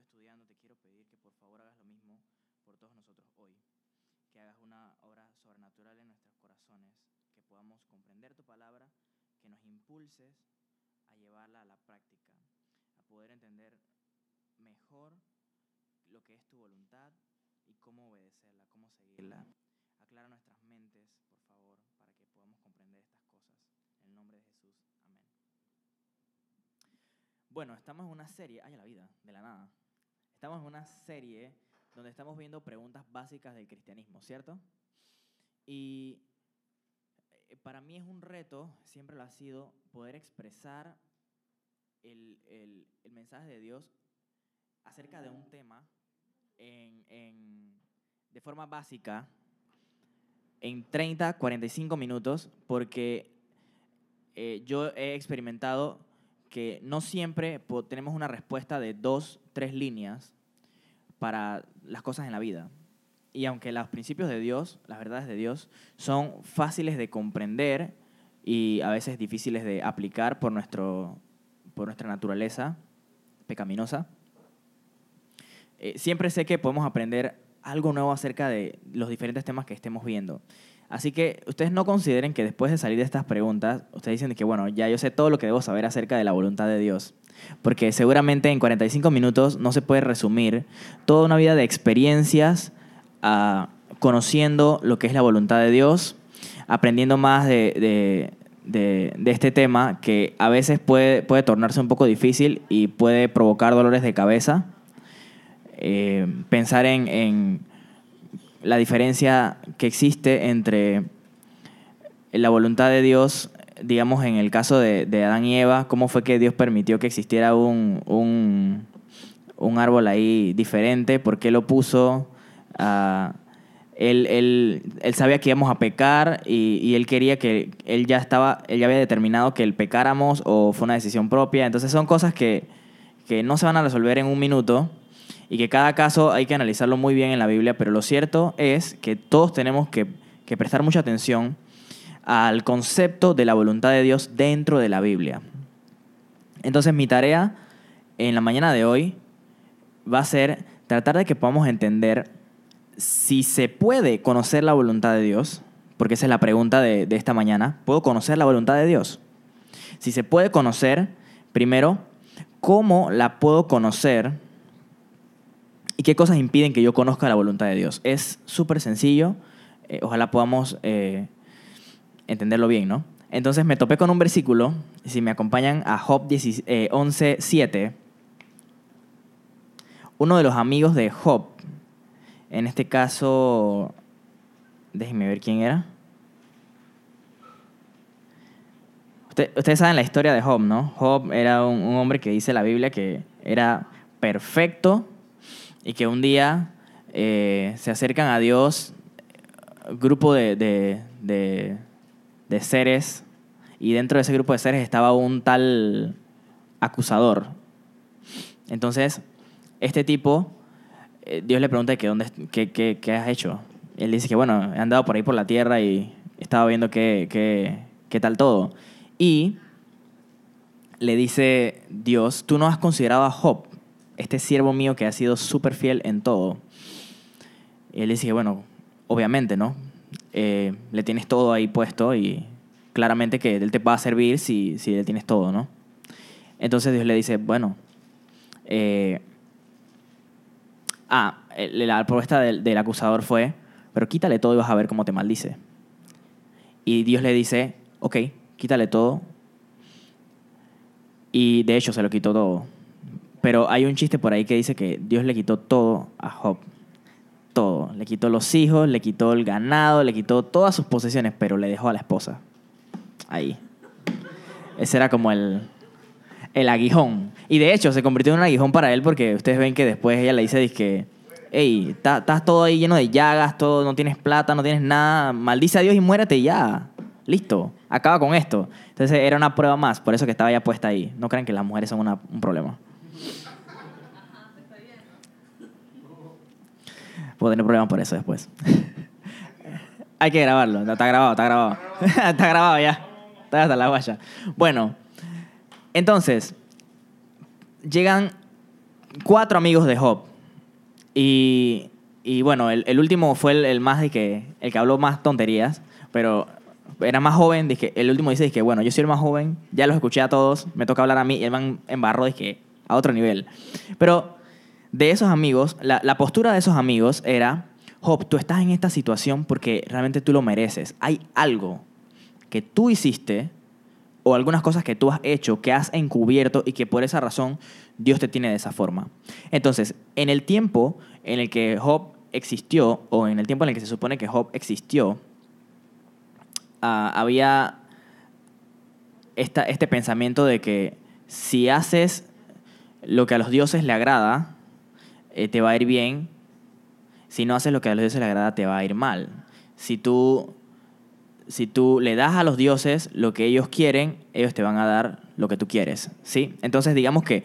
estudiando, te quiero pedir que por favor hagas lo mismo por todos nosotros hoy. Que hagas una obra sobrenatural en nuestros corazones, que podamos comprender tu palabra, que nos impulses a llevarla a la práctica, a poder entender mejor lo que es tu voluntad y cómo obedecerla, cómo seguirla. Aclara nuestras mentes, por favor, para que podamos comprender estas cosas. En el nombre de Jesús, amén. Bueno, estamos en una serie, ay, la vida, de la nada. Estamos en una serie donde estamos viendo preguntas básicas del cristianismo, ¿cierto? Y eh, para mí es un reto, siempre lo ha sido, poder expresar el, el- el mensaje de Dios acerca de un tema en, en- de forma básica en 30, 45 minutos, porque eh, yo he experimentado que no siempre tenemos una respuesta de dos, tres líneas para las cosas en la vida. Y aunque los principios de Dios, las verdades de Dios, son fáciles de comprender y a veces difíciles de aplicar por, nuestro, por nuestra naturaleza pecaminosa, eh, siempre sé que podemos aprender algo nuevo acerca de los diferentes temas que estemos viendo. Así que ustedes no consideren que después de salir de estas preguntas, ustedes dicen que, bueno, ya yo sé todo lo que debo saber acerca de la voluntad de Dios. Porque seguramente en 45 minutos no se puede resumir toda una vida de experiencias ah, conociendo lo que es la voluntad de Dios, aprendiendo más de, de- de- este tema que a veces puede, puede tornarse un poco difícil y puede provocar dolores de cabeza. Eh, pensar en, en la diferencia que existe entre la voluntad de Dios, digamos en el caso de, de Adán y Eva, cómo fue que Dios permitió que existiera un, un, un árbol ahí diferente, por qué lo puso. ah, él, él- él sabía que íbamos a pecar y, y él quería que él ya estaba, él ya había determinado que el pecáramos o fue una decisión propia. Entonces son cosas que, que no se van a resolver en un minuto y que cada caso hay que analizarlo muy bien en la Biblia, pero lo cierto es que todos tenemos que, que prestar mucha atención al concepto de la voluntad de Dios dentro de la Biblia. Entonces mi tarea en la mañana de hoy va a ser tratar de que podamos entender si se puede conocer la voluntad de Dios, porque esa es la pregunta de, de esta mañana, ¿puedo conocer la voluntad de Dios? Si se puede conocer, primero, ¿cómo la puedo conocer? ¿Y qué cosas impiden que yo conozca la voluntad de Dios? Es súper sencillo, eh, ojalá podamos eh, entenderlo bien, ¿no? Entonces me topé con un versículo, si me acompañan a Job 10 eh, 11.7, uno de los amigos de Job, en este caso, déjenme ver quién era. Usted- ustedes saben la historia de Job, ¿no? Job era un hombre que dice la Biblia que era perfecto y que un día eh, se acercan a Dios grupo de, de- de- seres y dentro de ese grupo de seres estaba un tal acusador. Entonces, este tipo, eh, Dios le pregunta que dónde, qué, qué- qué has hecho. Él dice que, bueno, he andado por ahí por la tierra y estaba viendo qué, qué, qué tal todo. Y le dice Dios, tú no has considerado a Job, este siervo mío que ha sido súper fiel en todo. Y él dice bueno, obviamente, ¿no? Eh, le tienes todo ahí puesto y claramente que él te va a servir si, si le tienes todo, ¿no? Entonces Dios le dice, bueno, eh, ah, la propuesta del, del acusador fue, pero quítale todo y vas a ver cómo te maldice. Y Dios le dice, ok, quítale todo. Y de hecho se lo quitó todo. Pero hay un chiste por ahí que dice que Dios le quitó todo a Job. Todo. Le quitó los hijos, le quitó el ganado, le quitó todas sus posesiones, pero le dejó a la esposa. Ahí. Ese era como el, el aguijón. Y de hecho se convirtió en un aguijón para él porque ustedes ven que después ella le dice que, hey, está- estás todo ahí lleno de llagas, todo, no tienes plata, no tienes nada, maldice a Dios y muérete ya. Listo, acaba con esto. Entonces era una prueba más, por eso que estaba ya puesta ahí. No crean que las mujeres son una- un problema. Puedo tener problemas por eso después. Hay que grabarlo, está grabado, está grabado. está grabado ya. Está hasta la guaya. Bueno, entonces, llegan cuatro amigos de Job. Y, y bueno, el, el último fue el, el más de que, el que habló más tonterías, pero era más joven, dije, el último dice que bueno, yo soy el más joven, ya los escuché a todos, me toca hablar a mí, y el man embarró dije, a otro nivel. Pero de esos amigos, la, postura de esos amigos era, Job, tú estás en esta situación porque realmente tú lo mereces. Hay algo que tú hiciste o algunas cosas que tú has hecho, que has encubierto y que por esa razón Dios te tiene de esa forma. Entonces, en el tiempo en el que Job existió, o en el tiempo en el que se supone que Job existió, ah, había este pensamiento de que si haces lo que a los dioses le agrada, eh, te va a ir bien. Si no haces lo que a los dioses le agrada, te va a ir mal. Si tú, si tú le das a los dioses lo que ellos quieren, ellos te van a dar lo que tú quieres. ¿sí? Entonces, digamos que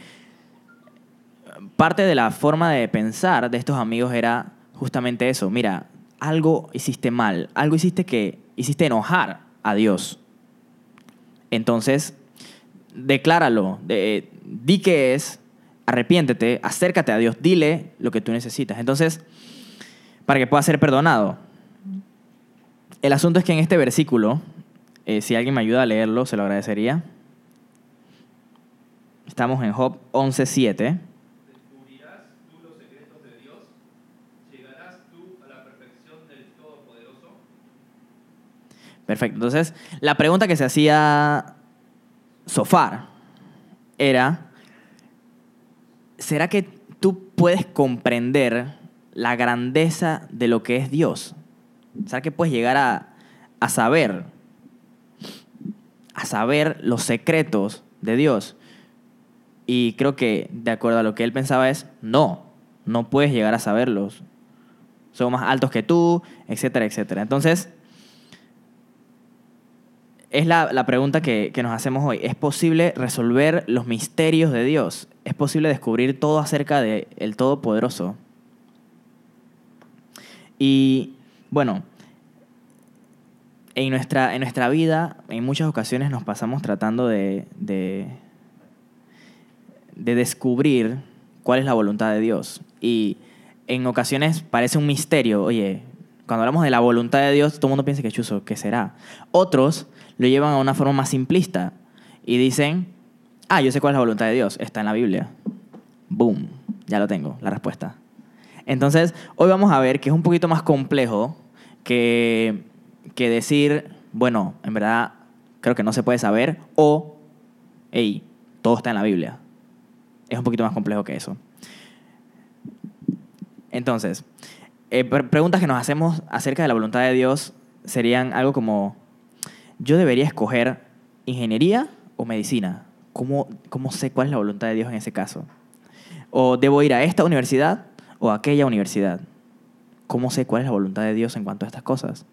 parte de la forma de pensar de estos amigos era justamente eso. Mira, algo hiciste mal, algo hiciste que hiciste enojar a Dios. Entonces, decláralo, de, di que es, arrepiéntete, acércate a Dios, dile lo que tú necesitas. Entonces, para que pueda ser perdonado. El asunto es que en este versículo, eh, si alguien me ayuda a leerlo, se lo agradecería. Estamos en Job 11.7. Descubrirás tú los secretos de Dios, llegarás tú a la perfección del Todopoderoso. Perfecto. Entonces, la pregunta que se hacía Sofar era, ¿será que tú puedes comprender la grandeza de lo que es Dios? ¿Será que puedes llegar a, a saber, a saber los secretos de Dios? Y creo que, de acuerdo a lo que él pensaba, es, no, no puedes llegar a saberlos. Son más altos que tú, etcétera, etcétera. Entonces, es la, la pregunta que, que nos hacemos hoy. ¿Es posible resolver los misterios de Dios? ¿Es posible descubrir todo acerca del el Todopoderoso? Y bueno, en nuestra, en nuestra vida, en muchas ocasiones nos pasamos tratando de, de, de descubrir cuál es la voluntad de Dios. Y en ocasiones parece un misterio. Oye, cuando hablamos de la voluntad de Dios, todo el mundo piensa que chuzo, ¿qué será? Otros lo llevan a una forma más simplista y dicen, ah, yo sé cuál es la voluntad de Dios, está en la Biblia. Boom, ya lo tengo, la respuesta. Entonces, hoy vamos a ver que es un poquito más complejo que, que decir, bueno, en verdad creo que no se puede saber o, hey, todo está en la Biblia. Es un poquito más complejo que eso. Entonces, eh, pre- preguntas que nos hacemos acerca de la voluntad de Dios serían algo como, ¿yo debería escoger ingeniería o medicina? ¿Cómo, ¿Cómo sé cuál es la voluntad de Dios en ese caso? ¿O debo ir a esta universidad o a aquella universidad? ¿Cómo sé cuál es la voluntad de Dios en cuanto a estas cosas?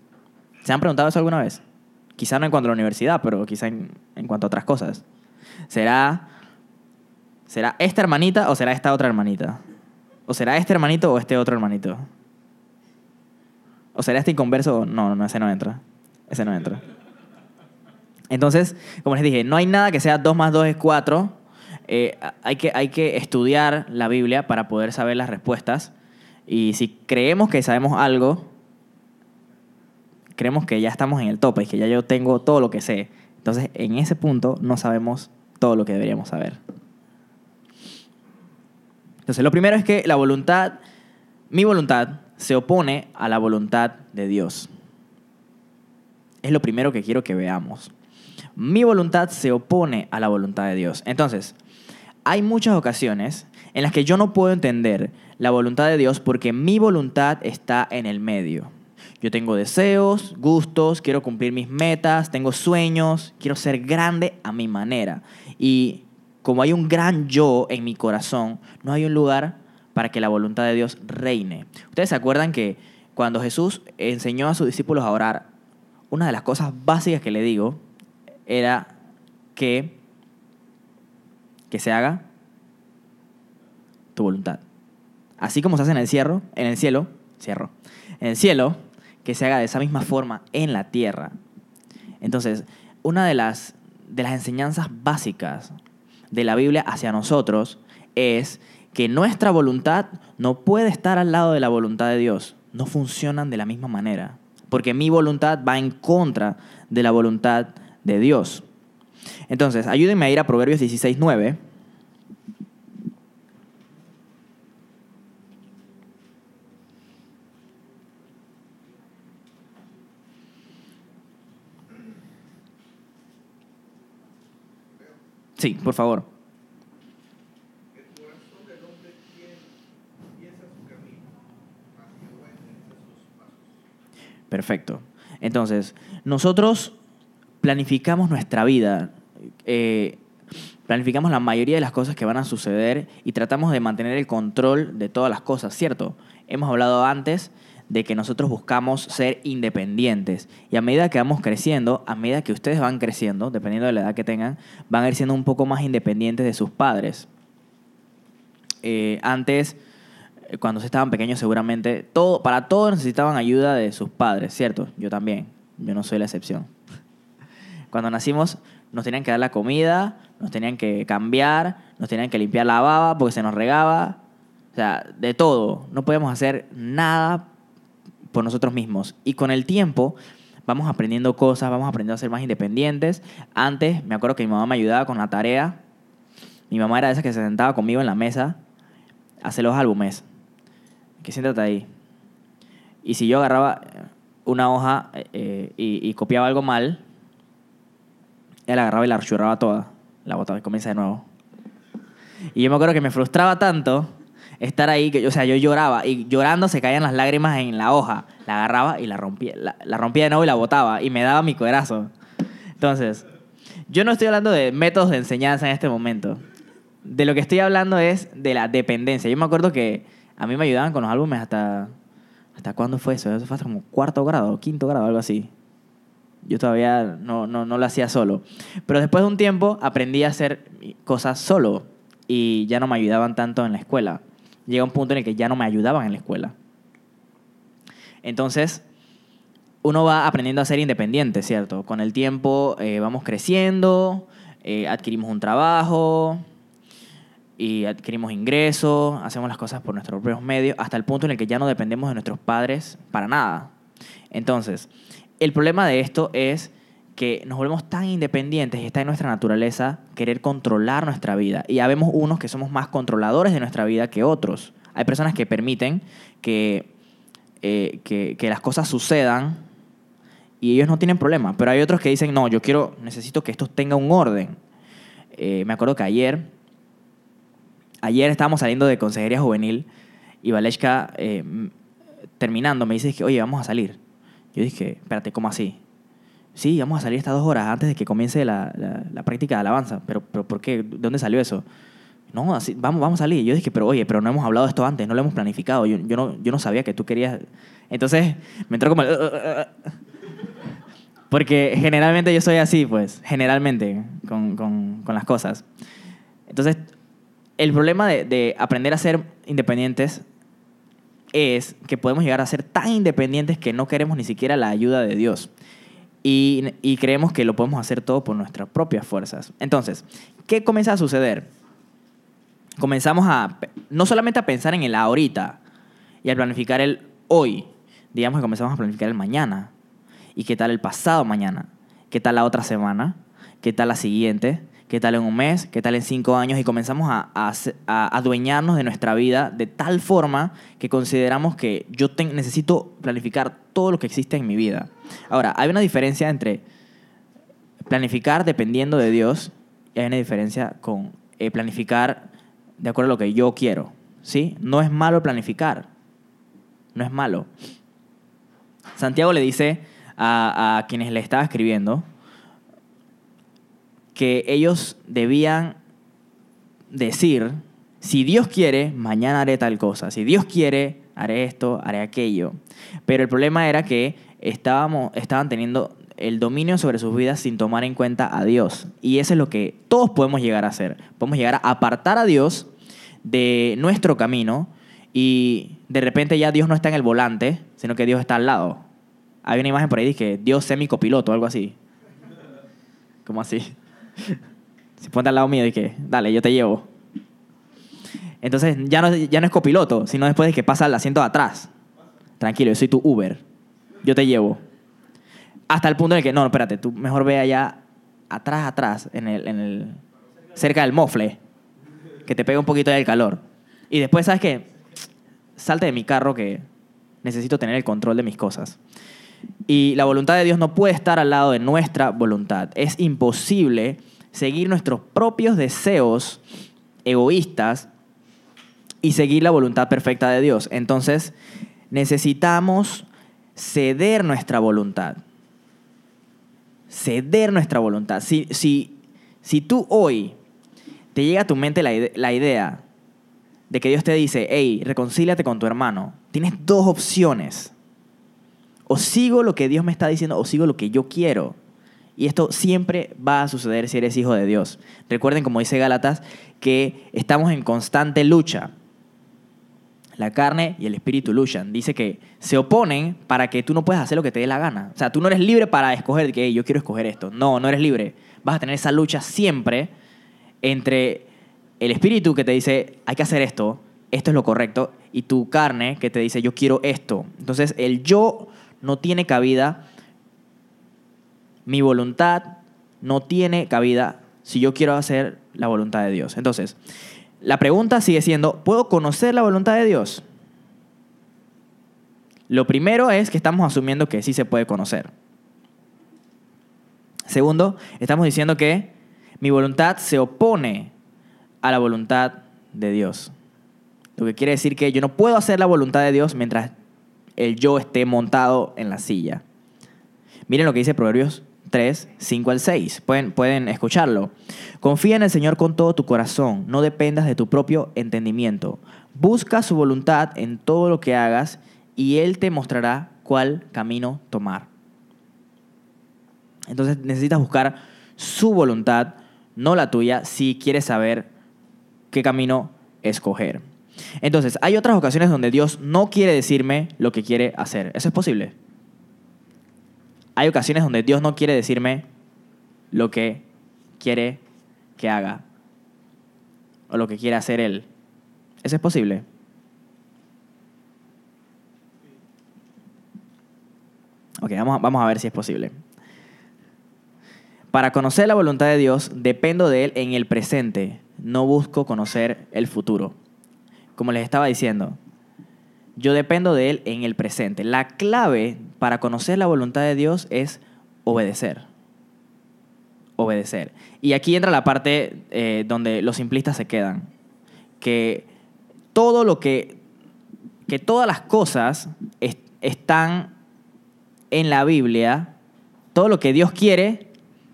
¿Se han preguntado eso alguna vez? Quizá no en cuanto a la universidad, pero quizá en, en cuanto a otras cosas. ¿Será, ¿Será esta hermanita o será esta otra hermanita? ¿O será este hermanito o este otro hermanito? ¿O será este inconverso? No, no, ese no entra. Ese no entra. Entonces, como les dije, no hay nada que sea 2 más 2 es 4. Eh, hay, que, hay que estudiar la Biblia para poder saber las respuestas. Y si creemos que sabemos algo, creemos que ya estamos en el tope y que ya yo tengo todo lo que sé. Entonces, en ese punto no sabemos todo lo que deberíamos saber. Entonces, lo primero es que la voluntad, mi voluntad, se opone a la voluntad de Dios. Es lo primero que quiero que veamos. Mi voluntad se opone a la voluntad de Dios. Entonces, hay muchas ocasiones en las que yo no puedo entender la voluntad de Dios porque mi voluntad está en el medio. Yo tengo deseos, gustos, quiero cumplir mis metas, tengo sueños, quiero ser grande a mi manera. Y como hay un gran yo en mi corazón, no hay un lugar para que la voluntad de Dios reine. Ustedes se acuerdan que cuando Jesús enseñó a sus discípulos a orar, una de las cosas básicas que le digo era que, que se haga tu voluntad. Así como se hace en el cielo, en el cielo, cierro, en el cielo, que se haga de esa misma forma en la tierra. Entonces, una de las, de las enseñanzas básicas de la Biblia hacia nosotros es que nuestra voluntad no puede estar al lado de la voluntad de Dios. No funcionan de la misma manera. Porque mi voluntad va en contra de la voluntad de Dios. Entonces, ayúdenme a ir a Proverbios 16, 9. Sí, por favor. El corazón del hombre tiene- piensa su camino, mas Jehová endereza sus pasos. Perfecto. Entonces, nosotros planificamos nuestra vida, eh, planificamos la mayoría de las cosas que van a suceder y tratamos de mantener el control de todas las cosas, ¿cierto? Hemos hablado antes de que nosotros buscamos ser independientes y a medida que vamos creciendo, a medida que ustedes van creciendo, dependiendo de la edad que tengan, van a ir siendo un poco más independientes de sus padres. Eh, antes, eh, cuando se estaban pequeños, seguramente, todo, para todo necesitaban ayuda de sus padres, ¿cierto? Yo también, yo no soy la excepción. Cuando nacimos, nos tenían que dar la comida, nos tenían que cambiar, nos tenían que limpiar la baba porque se nos regaba, o sea, de todo. No podíamos hacer nada por nosotros mismos. Y con el tiempo vamos aprendiendo cosas, vamos aprendiendo a ser más independientes. Antes, me acuerdo que mi mamá me ayudaba con la tarea. Mi mamá era de esas que se sentaba conmigo en la mesa a hacer los álbumes. Que siéntate ahí. Y si yo agarraba una hoja eh, eh, y, y copiaba algo mal, ella la agarraba y la archurraba toda. La botaba y comienza de nuevo. Y yo me acuerdo que me frustraba tanto estar ahí, que, o sea, yo lloraba y llorando se caían las lágrimas en la hoja. La agarraba y la rompía, la, rompía de nuevo y la botaba y me daba mi corazón. Entonces, yo no estoy hablando de métodos de enseñanza en este momento. De lo que estoy hablando es de la dependencia. Yo me acuerdo que a mí me ayudaban con los álbumes hasta... ¿Hasta cuándo fue eso? Eso fue hasta como cuarto grado, quinto grado, algo así. Yo todavía no, no, no lo hacía solo. Pero después de un tiempo aprendí a hacer cosas solo y ya no me ayudaban tanto en la escuela. Llega un punto en el que ya no me ayudaban en la escuela. Entonces, uno va aprendiendo a ser independiente, ¿cierto? Con el tiempo eh, vamos creciendo, eh, adquirimos un trabajo y adquirimos ingresos, hacemos las cosas por nuestros propios medios, hasta el punto en el que ya no dependemos de nuestros padres para nada. Entonces, el problema de esto es que nos volvemos tan independientes y está en nuestra naturaleza querer controlar nuestra vida. Y ya vemos unos que somos más controladores de nuestra vida que otros. Hay personas que permiten que, eh, que, que las cosas sucedan y ellos no tienen problema. Pero hay otros que dicen, no, yo quiero, necesito que esto tenga un orden. Eh, me acuerdo que ayer, ayer estábamos saliendo de consejería juvenil y Valeshka, eh, terminando, me dice que, oye, vamos a salir. Yo dije, espérate, ¿cómo así? Sí, vamos a salir estas dos horas antes de que comience la, la- la práctica de alabanza. ¿Pero, ¿Pero por qué? ¿De dónde salió eso? No, así, vamos, vamos a salir. Yo dije, pero oye, pero no hemos hablado de esto antes, no lo hemos planificado. Yo, yo, no, yo no sabía que tú querías... Entonces me entró como... el- Porque generalmente yo soy así, pues, generalmente, con, con- con las cosas. Entonces, el problema de, de aprender a ser independientes es que podemos llegar a ser tan independientes que no queremos ni siquiera la ayuda de Dios. Y, y creemos que lo podemos hacer todo por nuestras propias fuerzas. Entonces, ¿qué comienza a suceder? Comenzamos a, no solamente a pensar en el ahorita y a planificar el hoy, digamos que comenzamos a planificar el mañana. ¿Y qué tal el pasado mañana? ¿Qué tal la otra semana? ¿Qué tal la siguiente? ¿Qué tal en un mes? ¿Qué tal en cinco años? Y comenzamos a, a, a adueñarnos de nuestra vida de tal forma que consideramos que yo necesito planificar todo lo que existe en mi vida. Ahora, hay una diferencia entre planificar dependiendo de Dios y hay una diferencia con eh, planificar de acuerdo a lo que yo quiero. ¿sí? No es malo planificar. No es malo. Santiago le dice a, a quienes le estaba escribiendo que ellos debían decir, si Dios quiere, mañana haré tal cosa, si Dios quiere, haré esto, haré aquello. Pero el problema era que estábamos, estaban teniendo el dominio sobre sus vidas sin tomar en cuenta a Dios. Y eso es lo que todos podemos llegar a hacer. Podemos llegar a apartar a Dios de nuestro camino y de repente ya Dios no está en el volante, sino que Dios está al lado. Hay una imagen por ahí que Dios sea mi copiloto, algo así. ¿Cómo así? Si ponte al lado mío y que, dale, yo te llevo. Entonces ya no, ya no es copiloto, sino después de que pasa al asiento de atrás. Tranquilo, yo soy tu Uber. Yo te llevo. Hasta el punto en el que, no, espérate, tú mejor ve allá atrás, atrás, en el, en el, cerca del mofle, que te pega un poquito del calor. Y después, ¿sabes qué? Salte de mi carro que necesito tener el control de mis cosas. Y la voluntad de Dios no puede estar al lado de nuestra voluntad. Es imposible seguir nuestros propios deseos egoístas y seguir la voluntad perfecta de Dios. Entonces, necesitamos ceder nuestra voluntad. Ceder nuestra voluntad. Si, si, si tú hoy te llega a tu mente la, la idea de que Dios te dice, hey, reconcíliate con tu hermano, tienes dos opciones. O sigo lo que Dios me está diciendo o sigo lo que yo quiero. Y esto siempre va a suceder si eres hijo de Dios. Recuerden, como dice Gálatas, que estamos en constante lucha. La carne y el espíritu luchan. Dice que se oponen para que tú no puedas hacer lo que te dé la gana. O sea, tú no eres libre para escoger que "Hey, yo quiero escoger esto. No, no eres libre. Vas a tener esa lucha siempre entre el espíritu que te dice hay que hacer esto, esto es lo correcto, y tu carne que te dice yo quiero esto. Entonces el yo no tiene cabida, mi voluntad no tiene cabida si yo quiero hacer la voluntad de Dios. Entonces, la pregunta sigue siendo, ¿puedo conocer la voluntad de Dios? Lo primero es que estamos asumiendo que sí se puede conocer. Segundo, estamos diciendo que mi voluntad se opone a la voluntad de Dios. Lo que quiere decir que yo no puedo hacer la voluntad de Dios mientras el yo esté montado en la silla. Miren lo que dice Proverbios 3, 5 al 6. Pueden, pueden escucharlo. Confía en el Señor con todo tu corazón. No dependas de tu propio entendimiento. Busca su voluntad en todo lo que hagas y Él te mostrará cuál camino tomar. Entonces necesitas buscar su voluntad, no la tuya, si quieres saber qué camino escoger. Entonces, hay otras ocasiones donde Dios no quiere decirme lo que quiere hacer. ¿Eso es posible? Hay ocasiones donde Dios no quiere decirme lo que quiere que haga o lo que quiere hacer Él. ¿Eso es posible? Ok, vamos a, vamos a ver si es posible. Para conocer la voluntad de Dios, dependo de Él en el presente. No busco conocer el futuro. Como les estaba diciendo, yo dependo de Él en el presente. La clave para conocer la voluntad de Dios es obedecer. Obedecer. Y aquí entra la parte eh, donde los simplistas se quedan. Que todo lo que. que todas las cosas es- están en la Biblia. Todo lo que Dios quiere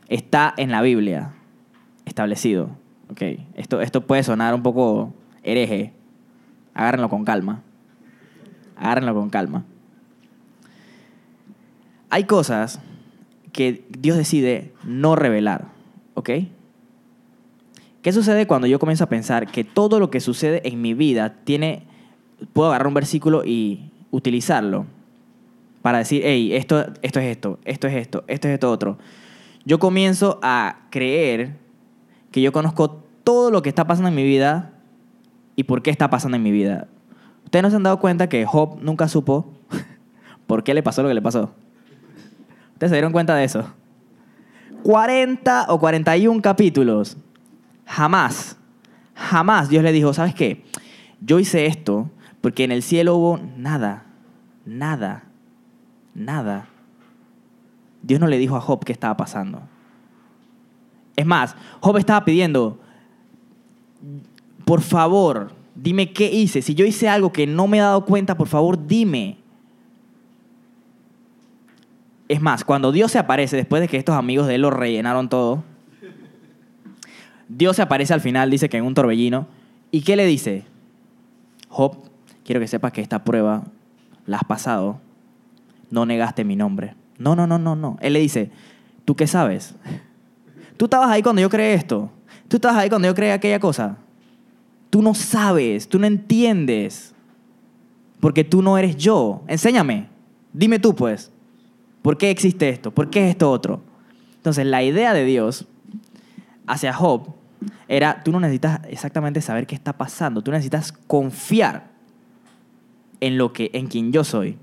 está en la Biblia. Establecido. Ok. Esto, esto puede sonar un poco hereje. Agárrenlo con calma. Agárrenlo con calma. Hay cosas que Dios decide no revelar, ¿ok? ¿Qué sucede cuando yo comienzo a pensar que todo lo que sucede en mi vida tiene, puedo agarrar un versículo y utilizarlo para decir, hey, esto, esto es esto, esto es esto, esto es esto otro? Yo comienzo a creer que yo conozco todo lo que está pasando en mi vida y por qué está pasando en mi vida. Ustedes no se han dado cuenta que Job nunca supo por qué le pasó lo que le pasó. ¿Ustedes se dieron cuenta de eso? 40 o 41 capítulos. Jamás, jamás Dios le dijo, ¿sabes qué? Yo hice esto porque en el cielo hubo nada, nada, nada. Dios no le dijo a Job qué estaba pasando. Es más, Job estaba pidiendo, por favor, dime qué hice. Si yo hice algo que no me he dado cuenta, por favor, dime. Es más, cuando Dios se aparece, después de que estos amigos de él lo rellenaron todo, Dios se aparece al final, dice que en un torbellino. ¿Y qué le dice? Job, quiero que sepas que esta prueba la has pasado. No negaste mi nombre. No, no, no, no, no. Él le dice, ¿tú qué sabes? Tú estabas ahí cuando yo creé esto. Tú estabas ahí cuando yo creé aquella cosa. Tú no sabes, tú no entiendes. Porque tú no eres yo. Enséñame. Dime tú, pues. ¿Por qué existe esto? ¿Por qué es esto otro? Entonces, la idea de Dios hacia Job era, tú no necesitas exactamente saber qué está pasando, tú necesitas confiar en lo que, en quien yo soy.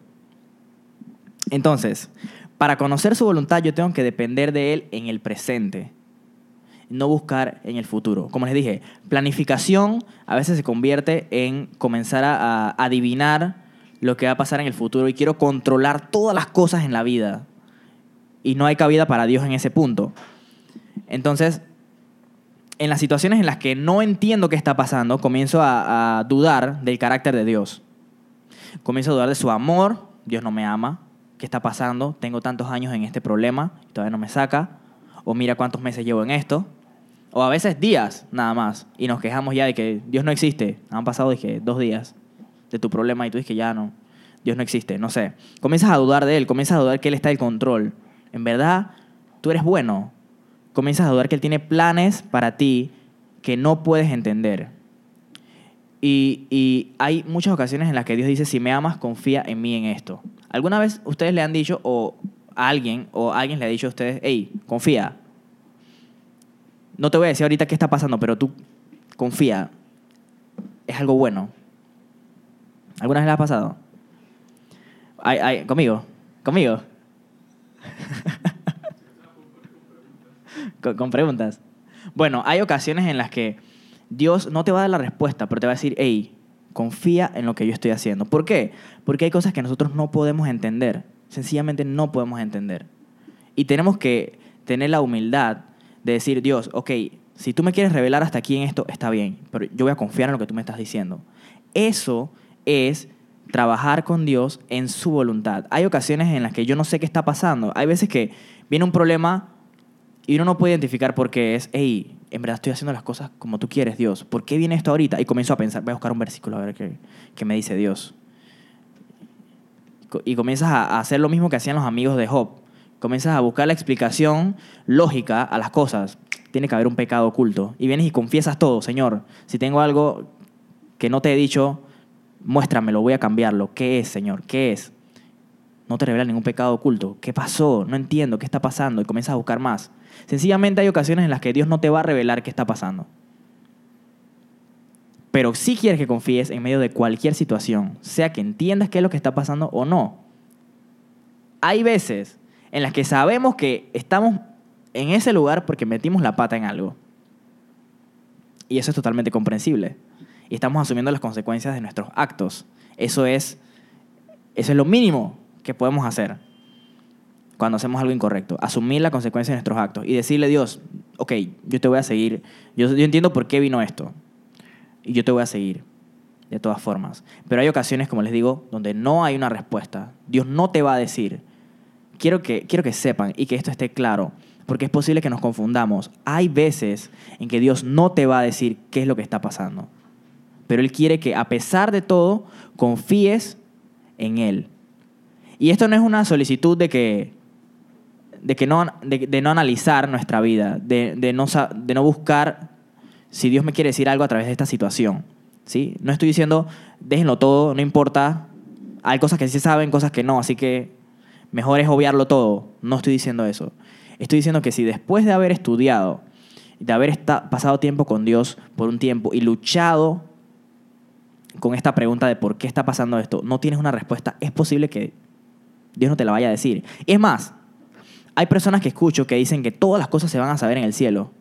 Entonces, para conocer su voluntad yo tengo que depender de él en el presente, no buscar en el futuro. Como les dije, planificación a veces se convierte en comenzar a, adivinar lo que va a pasar en el futuro y quiero controlar todas las cosas en la vida. Y no hay cabida para Dios en ese punto. Entonces, en las situaciones en las que no entiendo qué está pasando, comienzo a, a dudar del carácter de Dios. Comienzo a dudar de su amor, Dios no me ama, ¿qué está pasando? Tengo tantos años en este problema, y todavía no me saca. O mira cuántos meses llevo en esto. O a veces días nada más. Y nos quejamos ya de que Dios no existe. Han pasado dije, dos días de tu problema y tú dices que ya no. Dios no existe. No sé. Comienzas a dudar de Él. Comienzas a dudar que Él está en control. En verdad, tú eres bueno. Comienzas a dudar que Él tiene planes para ti que no puedes entender. Y, y hay muchas ocasiones en las que Dios dice, si me amas, confía en mí en esto. ¿Alguna vez ustedes le han dicho, o a alguien, o alguien le ha dicho a ustedes, hey, confía? No te voy a decir ahorita qué está pasando, pero tú confía. Es algo bueno. ¿Alguna vez le ha pasado? Ay, ay, conmigo, conmigo. con, con preguntas. Bueno, hay ocasiones en las que Dios no te va a dar la respuesta, pero te va a decir, hey, confía en lo que yo estoy haciendo. ¿Por qué? Porque hay cosas que nosotros no podemos entender. Sencillamente no podemos entender. Y tenemos que tener la humildad de decir, Dios, ok, si tú me quieres revelar hasta aquí en esto, está bien, pero yo voy a confiar en lo que tú me estás diciendo. Eso es trabajar con Dios en su voluntad. Hay ocasiones en las que yo no sé qué está pasando. Hay veces que viene un problema y uno no puede identificar por qué es, hey, en verdad estoy haciendo las cosas como tú quieres, Dios. ¿Por qué viene esto ahorita? Y comienzo a pensar, voy a buscar un versículo a ver qué, qué me dice Dios. Y comienzas a hacer lo mismo que hacían los amigos de Job. Comienzas a buscar la explicación lógica a las cosas. Tiene que haber un pecado oculto. Y vienes y confiesas todo, Señor. Si tengo algo que no te he dicho, muéstramelo, voy a cambiarlo. ¿Qué es, Señor? ¿Qué es? No te revela ningún pecado oculto. ¿Qué pasó? No entiendo. ¿Qué está pasando? Y comienzas a buscar más. Sencillamente hay ocasiones en las que Dios no te va a revelar qué está pasando. Pero sí quieres que confíes en medio de cualquier situación, sea que entiendas qué es lo que está pasando o no. Hay veces en las que sabemos que estamos en ese lugar porque metimos la pata en algo. Y eso es totalmente comprensible. Y estamos asumiendo las consecuencias de nuestros actos. Eso es, eso es lo mínimo que podemos hacer cuando hacemos algo incorrecto. Asumir la consecuencia de nuestros actos y decirle a Dios, ok, yo te voy a seguir. Yo, yo entiendo por qué vino esto. Y yo te voy a seguir, de todas formas. Pero hay ocasiones, como les digo, donde no hay una respuesta. Dios no te va a decir. Quiero que, quiero que sepan y que esto esté claro, porque es posible que nos confundamos. Hay veces en que Dios no te va a decir qué es lo que está pasando. Pero Él quiere que, a pesar de todo, confíes en Él. Y esto no es una solicitud de que, de, que no, de, no analizar nuestra vida, de, de no, de no buscar si Dios me quiere decir algo a través de esta situación. ¿sí? No estoy diciendo, déjenlo todo, no importa. Hay cosas que sí se saben, cosas que no, así que mejor es obviarlo todo. No estoy diciendo eso. Estoy diciendo que si después de haber estudiado, de haber pasado tiempo con Dios por un tiempo y luchado con esta pregunta de por qué está pasando esto, no tienes una respuesta, es posible que Dios no te la vaya a decir. Es más, hay personas que escucho que dicen que todas las cosas se van a saber en el cielo.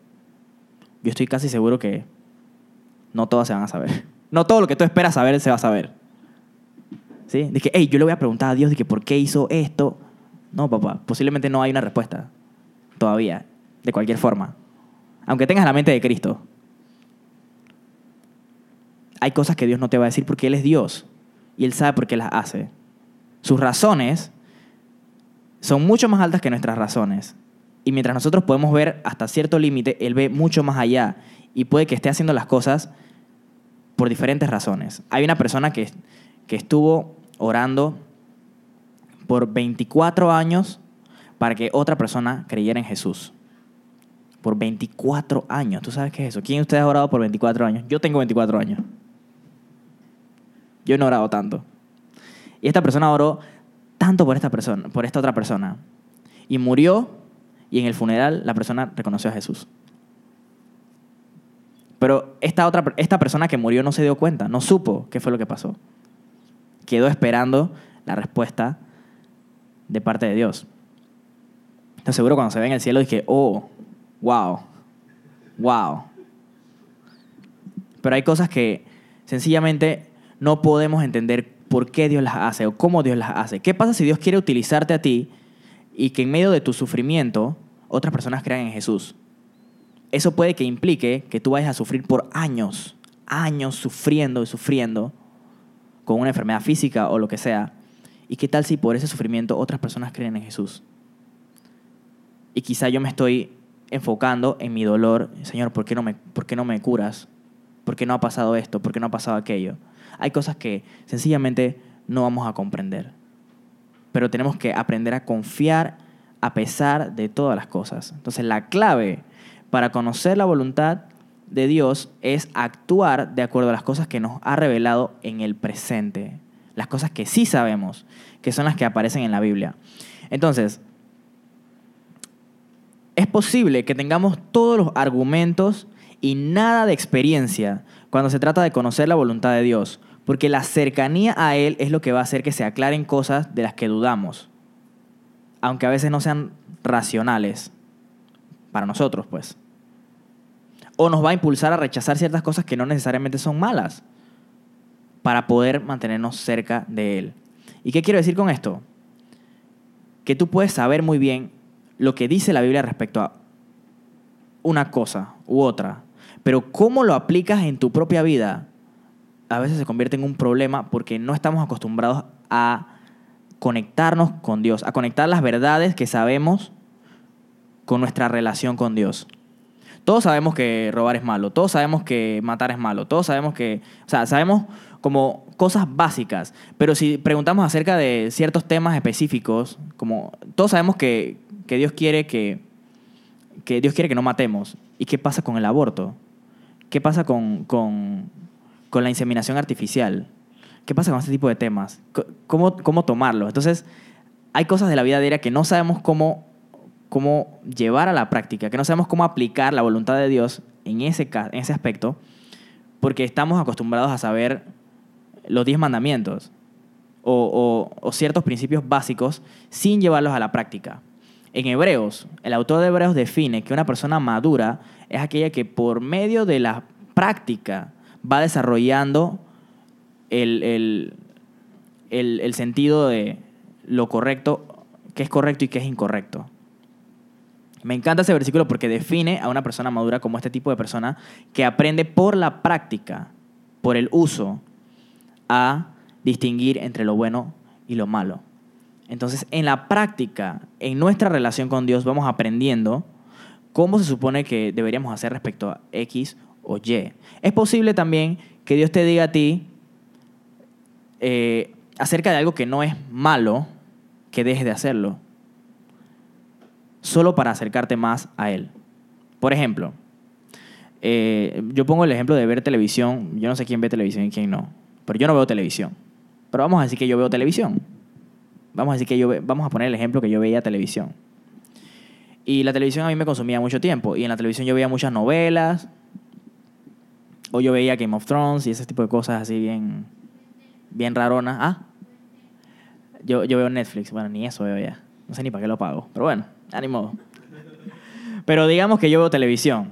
Yo estoy casi seguro que no todas se van a saber. No todo lo que tú esperas saber se va a saber. ¿Sí? Dije, hey, yo le voy a preguntar a Dios de que por qué hizo esto. No, papá, posiblemente no hay una respuesta todavía, de cualquier forma. Aunque tengas la mente de Cristo. Hay cosas que Dios no te va a decir porque Él es Dios y Él sabe por qué las hace. Sus razones son mucho más altas que nuestras razones. Y mientras nosotros podemos ver hasta cierto límite, Él ve mucho más allá y puede que esté haciendo las cosas por diferentes razones. Hay una persona que, que estuvo orando por 24 años para que otra persona creyera en Jesús. Por 24 años. ¿Tú sabes qué es eso? ¿Quién de ustedes ha orado por 24 años? Yo tengo 24 años. Yo no he orado tanto. Y esta persona oró tanto por esta persona, por esta otra persona. Y murió y en el funeral la persona reconoció a Jesús. Pero esta, otra, esta persona que murió no se dio cuenta, no supo qué fue lo que pasó. Quedó esperando la respuesta de parte de Dios. Entonces seguro cuando se ve en el cielo dije, oh, wow, wow. Pero hay cosas que sencillamente no podemos entender por qué Dios las hace o cómo Dios las hace. ¿Qué pasa si Dios quiere utilizarte a ti y que en medio de tu sufrimiento otras personas crean en Jesús? Eso puede que implique que tú vayas a sufrir por años, años sufriendo y sufriendo con una enfermedad física o lo que sea. ¿Y qué tal si por ese sufrimiento otras personas creen en Jesús? Y quizá yo me estoy enfocando en mi dolor. Señor, ¿por qué no me, por qué no me curas? ¿Por qué no ha pasado esto? ¿Por qué no ha pasado aquello? Hay cosas que sencillamente no vamos a comprender. Pero tenemos que aprender a confiar a pesar de todas las cosas. Entonces la clave para conocer la voluntad de Dios es actuar de acuerdo a las cosas que nos ha revelado en el presente. Las cosas que sí sabemos, que son las que aparecen en la Biblia. Entonces, es posible que tengamos todos los argumentos y nada de experiencia cuando se trata de conocer la voluntad de Dios, porque la cercanía a Él es lo que va a hacer que se aclaren cosas de las que dudamos, aunque a veces no sean racionales para nosotros, pues. O nos va a impulsar a rechazar ciertas cosas que no necesariamente son malas para poder mantenernos cerca de Él. ¿Y qué quiero decir con esto? Que tú puedes saber muy bien lo que dice la Biblia respecto a una cosa u otra, pero cómo lo aplicas en tu propia vida a veces se convierte en un problema porque no estamos acostumbrados a conectarnos con Dios, a conectar las verdades que sabemos con nuestra relación con Dios. Todos sabemos que robar es malo, todos sabemos que matar es malo, todos sabemos que, o sea, sabemos como cosas básicas, pero si preguntamos acerca de ciertos temas específicos, como todos sabemos que, que Dios quiere que, que Dios quiere que no matemos. ¿Y qué pasa con el aborto? ¿Qué pasa con, con, con la inseminación artificial? ¿Qué pasa con este tipo de temas? ¿Cómo, cómo tomarlo? Entonces, hay cosas de la vida diaria que no sabemos cómo cómo llevar a la práctica, que no sabemos cómo aplicar la voluntad de Dios en ese, en ese aspecto, porque estamos acostumbrados a saber los diez mandamientos o, ciertos principios básicos sin llevarlos a la práctica. En Hebreos, el autor de Hebreos define que una persona madura es aquella que por medio de la práctica va desarrollando el, el, sentido de lo correcto, qué es correcto y qué es incorrecto. Me encanta ese versículo porque define a una persona madura como este tipo de persona que aprende por la práctica, por el uso, a distinguir entre lo bueno y lo malo. Entonces, en la práctica, en nuestra relación con Dios, vamos aprendiendo cómo se supone que deberíamos hacer respecto a X o Y. Es posible también que Dios te diga a ti eh, acerca de algo que no es malo, que dejes de hacerlo solo para acercarte más a Él. Por ejemplo, eh, yo pongo el ejemplo de ver televisión. Yo no sé quién ve televisión y quién no, pero yo no veo televisión. Pero vamos a decir que yo veo televisión. Vamos a decir que yo vamos a poner el ejemplo que yo veía televisión. Y la televisión a mí me consumía mucho tiempo. Y en la televisión yo veía muchas novelas. O yo veía Game of Thrones y ese tipo de cosas así bien, bien raronas. Ah, yo, yo veo Netflix. Bueno, ni eso veo ya. No sé ni para qué lo pago. Pero bueno. Ánimo. Pero digamos que yo veo televisión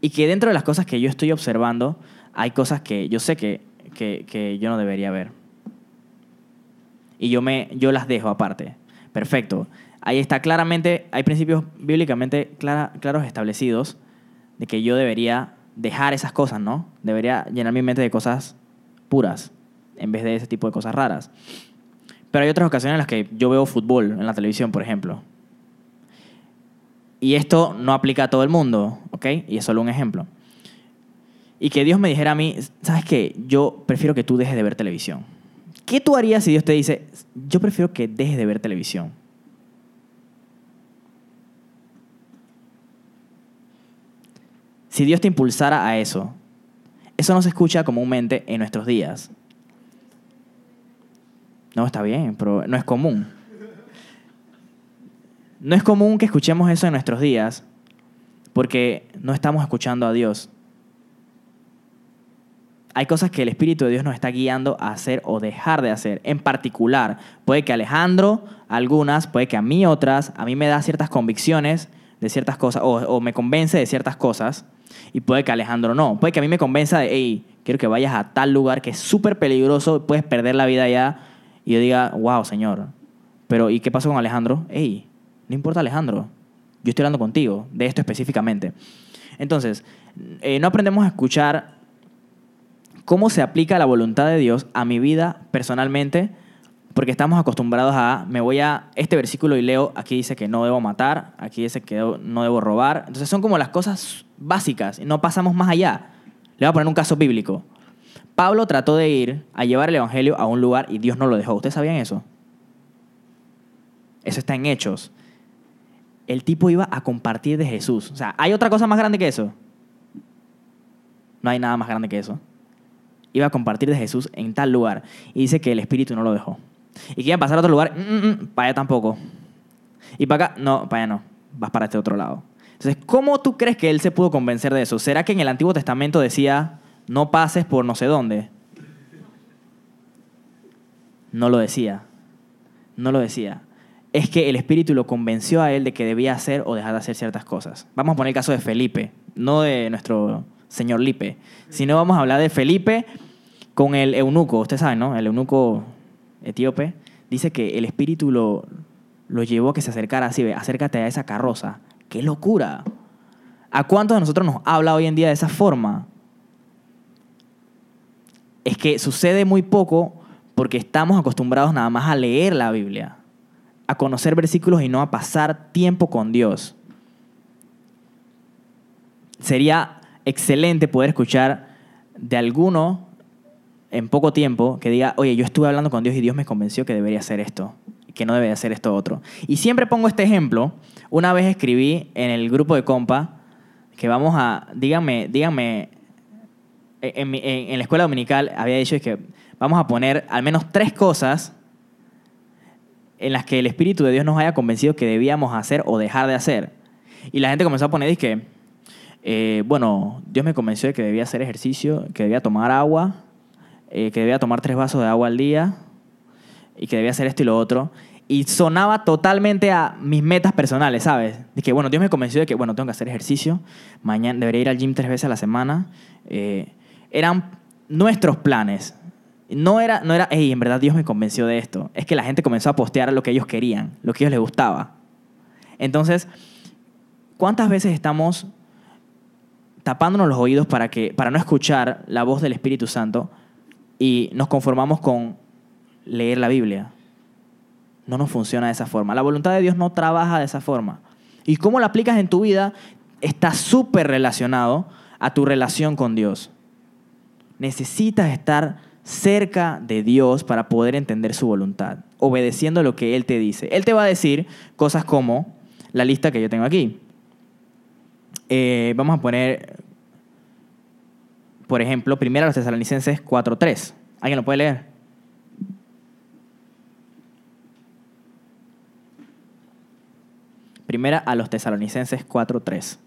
y que dentro de las cosas que yo estoy observando hay cosas que yo sé que, que, yo no debería ver. Y yo, me, yo las dejo aparte. Perfecto. Ahí está claramente, hay principios bíblicamente claros establecidos de que yo debería dejar esas cosas, ¿no? Debería llenar mi mente de cosas puras en vez de ese tipo de cosas raras. Pero hay otras ocasiones en las que yo veo fútbol en la televisión, por ejemplo. Y esto no aplica a todo el mundo, ¿ok? Y es solo un ejemplo. Y que Dios me dijera a mí, ¿sabes qué? Yo prefiero que tú dejes de ver televisión. ¿Qué tú harías si Dios te dice, yo prefiero que dejes de ver televisión? Si Dios te impulsara a eso, eso no se escucha comúnmente en nuestros días. No, está bien, pero no es común. No es común que escuchemos eso en nuestros días porque no estamos escuchando a Dios. hay cosas que el Espíritu de Dios nos está guiando a hacer o dejar de hacer. En particular, puede que Alejandro algunas, puede que a mí otras, a mí me da ciertas convicciones de ciertas cosas o, o me convence de ciertas cosas y puede que Alejandro no. Puede que a mí me convenza de, hey, quiero que vayas a tal lugar que es súper peligroso, puedes perder la vida allá y yo diga, wow, Señor. Pero ¿y qué pasó con Alejandro? Hey, no importa Alejandro, yo estoy hablando contigo de esto específicamente. Entonces, eh, no aprendemos a escuchar cómo se aplica la voluntad de Dios a mi vida personalmente, porque estamos acostumbrados a, me voy a este versículo y leo, aquí dice que no debo matar, aquí dice que no debo robar. Entonces son como las cosas básicas, y no pasamos más allá. Le voy a poner un caso bíblico. Pablo trató de ir a llevar el Evangelio a un lugar y Dios no lo dejó. ¿Ustedes sabían eso? Eso está en Hechos. El tipo iba a compartir de Jesús. O sea, ¿hay otra cosa más grande que eso? No hay nada más grande que eso. Iba a compartir de Jesús en tal lugar. Y dice que el Espíritu no lo dejó. Y que iba a pasar a otro lugar. Mm, mm, mm, para allá tampoco. Y para acá, no, para allá no. Vas para este otro lado. Entonces, ¿cómo tú crees que él se pudo convencer de eso? ¿Será que en el Antiguo Testamento decía, no pases por no sé dónde? No lo decía. No lo decía. Es que el Espíritu lo convenció a él de que debía hacer o dejar de hacer ciertas cosas. Vamos a poner el caso de Felipe, no de nuestro señor Lipe, sino vamos a hablar de Felipe con el eunuco. Usted sabe, ¿no? El eunuco etíope. Dice que el Espíritu lo, lo llevó a que se acercara así, ve, acércate a esa carroza. ¡Qué locura! ¿A cuántos de nosotros nos habla hoy en día de esa forma? Es que sucede muy poco porque estamos acostumbrados nada más a leer la Biblia, a conocer versículos y no a pasar tiempo con Dios. Sería excelente poder escuchar de alguno en poco tiempo que diga, oye, yo estuve hablando con Dios y Dios me convenció que debería hacer esto, que no debería hacer esto otro. Y siempre pongo este ejemplo. Una vez escribí en el grupo de compa que vamos a, díganme, díganme, en, en, en la escuela dominical había dicho que vamos a poner al menos tres cosas en las que el Espíritu de Dios nos haya convencido que debíamos hacer o dejar de hacer. Y la gente comenzó a poner, dice eh, bueno, Dios me convenció de que debía hacer ejercicio, que debía tomar agua, eh, que debía tomar tres vasos de agua al día y que debía hacer esto y lo otro. Y sonaba totalmente a mis metas personales, ¿sabes? De que, bueno, Dios me convenció de que, bueno, tengo que hacer ejercicio, mañana debería ir al gym tres veces a la semana. Eh, eran nuestros planes. No era, no era, hey, en verdad Dios me convenció de esto. Es que la gente comenzó a postear lo que ellos querían, lo que a ellos les gustaba. Entonces, ¿cuántas veces estamos tapándonos los oídos para, que, para no escuchar la voz del Espíritu Santo y nos conformamos con leer la Biblia. No nos funciona de esa forma. La voluntad de Dios no trabaja de esa forma. Y cómo la aplicas en tu vida está súper relacionado a tu relación con Dios. Necesitas estar cerca de Dios para poder entender su voluntad, obedeciendo lo que Él te dice. Él te va a decir cosas como la lista que yo tengo aquí. Eh, vamos a poner, por ejemplo, primero a los tesalonicenses 4.3. ¿Alguien lo puede leer? Primera a los tesalonicenses 4.3.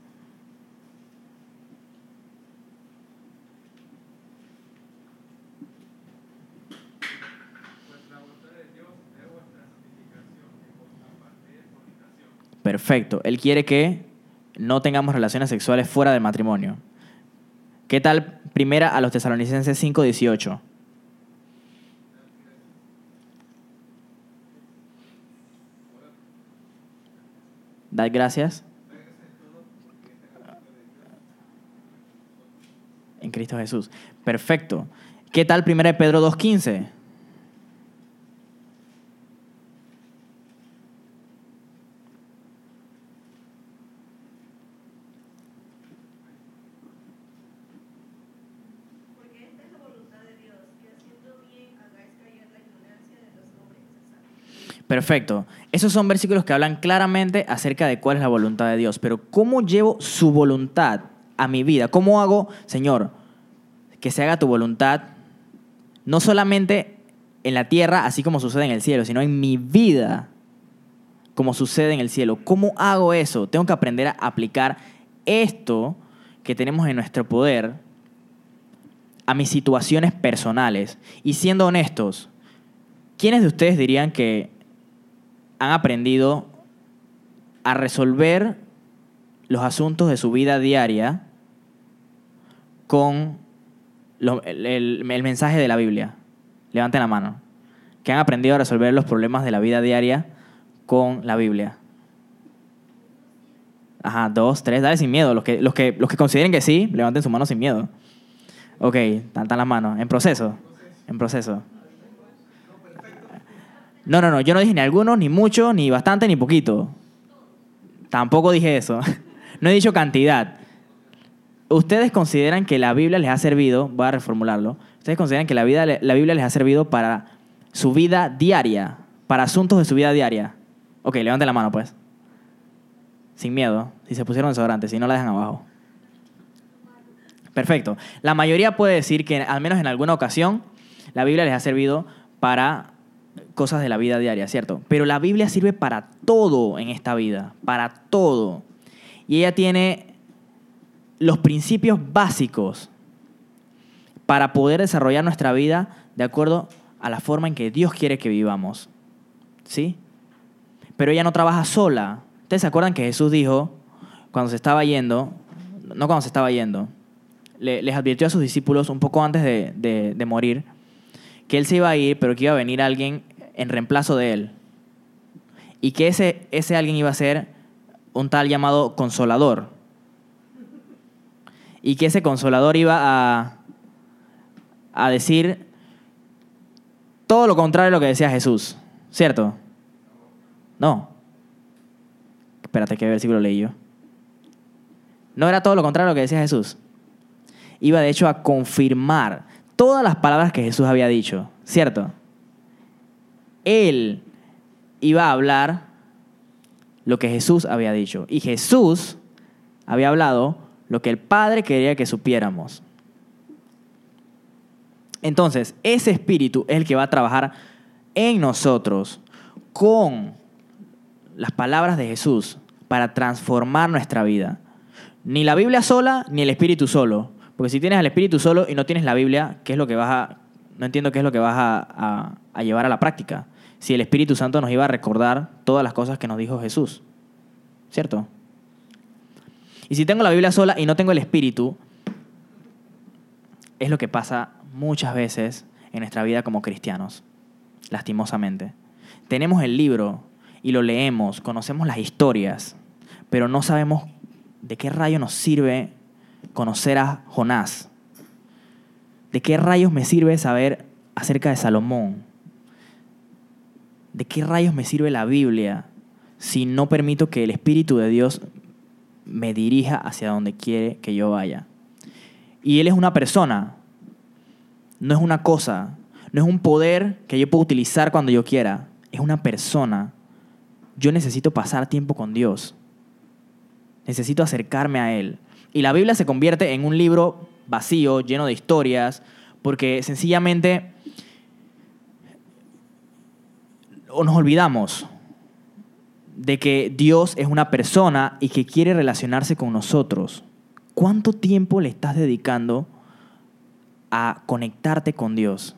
Perfecto. Él quiere que no tengamos relaciones sexuales fuera del matrimonio. ¿Qué tal primera a los tesalonicenses 5.18? Dad gracias. En Cristo Jesús. Perfecto. ¿Qué tal primera de Pedro 2.15? Porque esta es la voluntad de Dios, que haciendo bien hagáis caer la ignorancia de los hombres insensatos. Perfecto. Esos son versículos que hablan claramente acerca de cuál es la voluntad de Dios. Pero ¿cómo llevo su voluntad a mi vida? ¿Cómo hago, Señor, que se haga tu voluntad no solamente en la tierra, así como sucede en el cielo, sino en mi vida, como sucede en el cielo? ¿Cómo hago eso? Tengo que aprender a aplicar esto que tenemos en nuestro poder a mis situaciones personales. Y siendo honestos, ¿quiénes de ustedes dirían que han aprendido a resolver los asuntos de su vida diaria con el, mensaje de la Biblia? Levanten la mano. Que han aprendido a resolver los problemas de la vida diaria con la Biblia. Ajá, dos, tres, dale sin miedo. Los que, los que, los que consideren que sí, levanten su mano sin miedo. Ok, están las manos. En proceso. En proceso. No, no, no. Yo no dije ni algunos, ni mucho, ni bastante, ni poquito. Tampoco dije eso. No he dicho cantidad. ¿Ustedes consideran que la Biblia les ha servido? Voy a reformularlo. ¿Ustedes consideran que la, vida, la Biblia les ha servido para su vida diaria? Para asuntos de su vida diaria. Ok, levanten la mano, pues. Sin miedo. Si se pusieron desodorante, si no la dejan abajo. Perfecto. La mayoría puede decir que, al menos en alguna ocasión, la Biblia les ha servido para cosas de la vida diaria, ¿cierto? Pero la Biblia sirve para todo en esta vida, para todo. Y ella tiene los principios básicos para poder desarrollar nuestra vida de acuerdo a la forma en que Dios quiere que vivamos. ¿Sí? Pero ella no trabaja sola. ¿Ustedes se acuerdan que Jesús dijo, cuando se estaba yendo, no cuando se estaba yendo, le- les advirtió a sus discípulos un poco antes de, de- de morir, que él se iba a ir, pero que iba a venir alguien en reemplazo de él. Y que ese, ese alguien iba a ser un tal llamado consolador. Y que ese consolador iba a, a decir todo lo contrario a lo que decía Jesús. ¿Cierto? No. Espérate, ¿qué versículo leí yo? No era todo lo contrario a lo que decía Jesús. Iba de hecho a confirmar todas las palabras que Jesús había dicho. ¿Cierto? Él iba a hablar lo que Jesús había dicho. Y Jesús había hablado lo que el Padre quería que supiéramos. Entonces, ese espíritu es el que va a trabajar en nosotros con las palabras de Jesús para transformar nuestra vida. Ni la Biblia sola, ni el Espíritu solo. Porque si tienes al Espíritu solo y no tienes la Biblia, ¿qué es lo que vas a... No entiendo qué es lo que vas a, a- a llevar a la práctica. Si el Espíritu Santo nos iba a recordar todas las cosas que nos dijo Jesús. ¿Cierto? Y si tengo la Biblia sola y no tengo el Espíritu, es lo que pasa muchas veces en nuestra vida como cristianos, lastimosamente. Tenemos el libro y lo leemos, conocemos las historias, pero no sabemos de qué rayo nos sirve conocer a Jonás. ¿De qué rayos me sirve saber acerca de Salomón? ¿De qué rayos me sirve la Biblia si no permito que el Espíritu de Dios me dirija hacia donde quiere que yo vaya? Y Él es una persona, no es una cosa, no es un poder que yo puedo utilizar cuando yo quiera, es una persona. Yo necesito pasar tiempo con Dios. Necesito acercarme a Él. Y la Biblia se convierte en un libro vacío, lleno de historias, porque sencillamente o nos olvidamos de que Dios es una persona y que quiere relacionarse con nosotros. ¿Cuánto tiempo le estás dedicando a conectarte con Dios?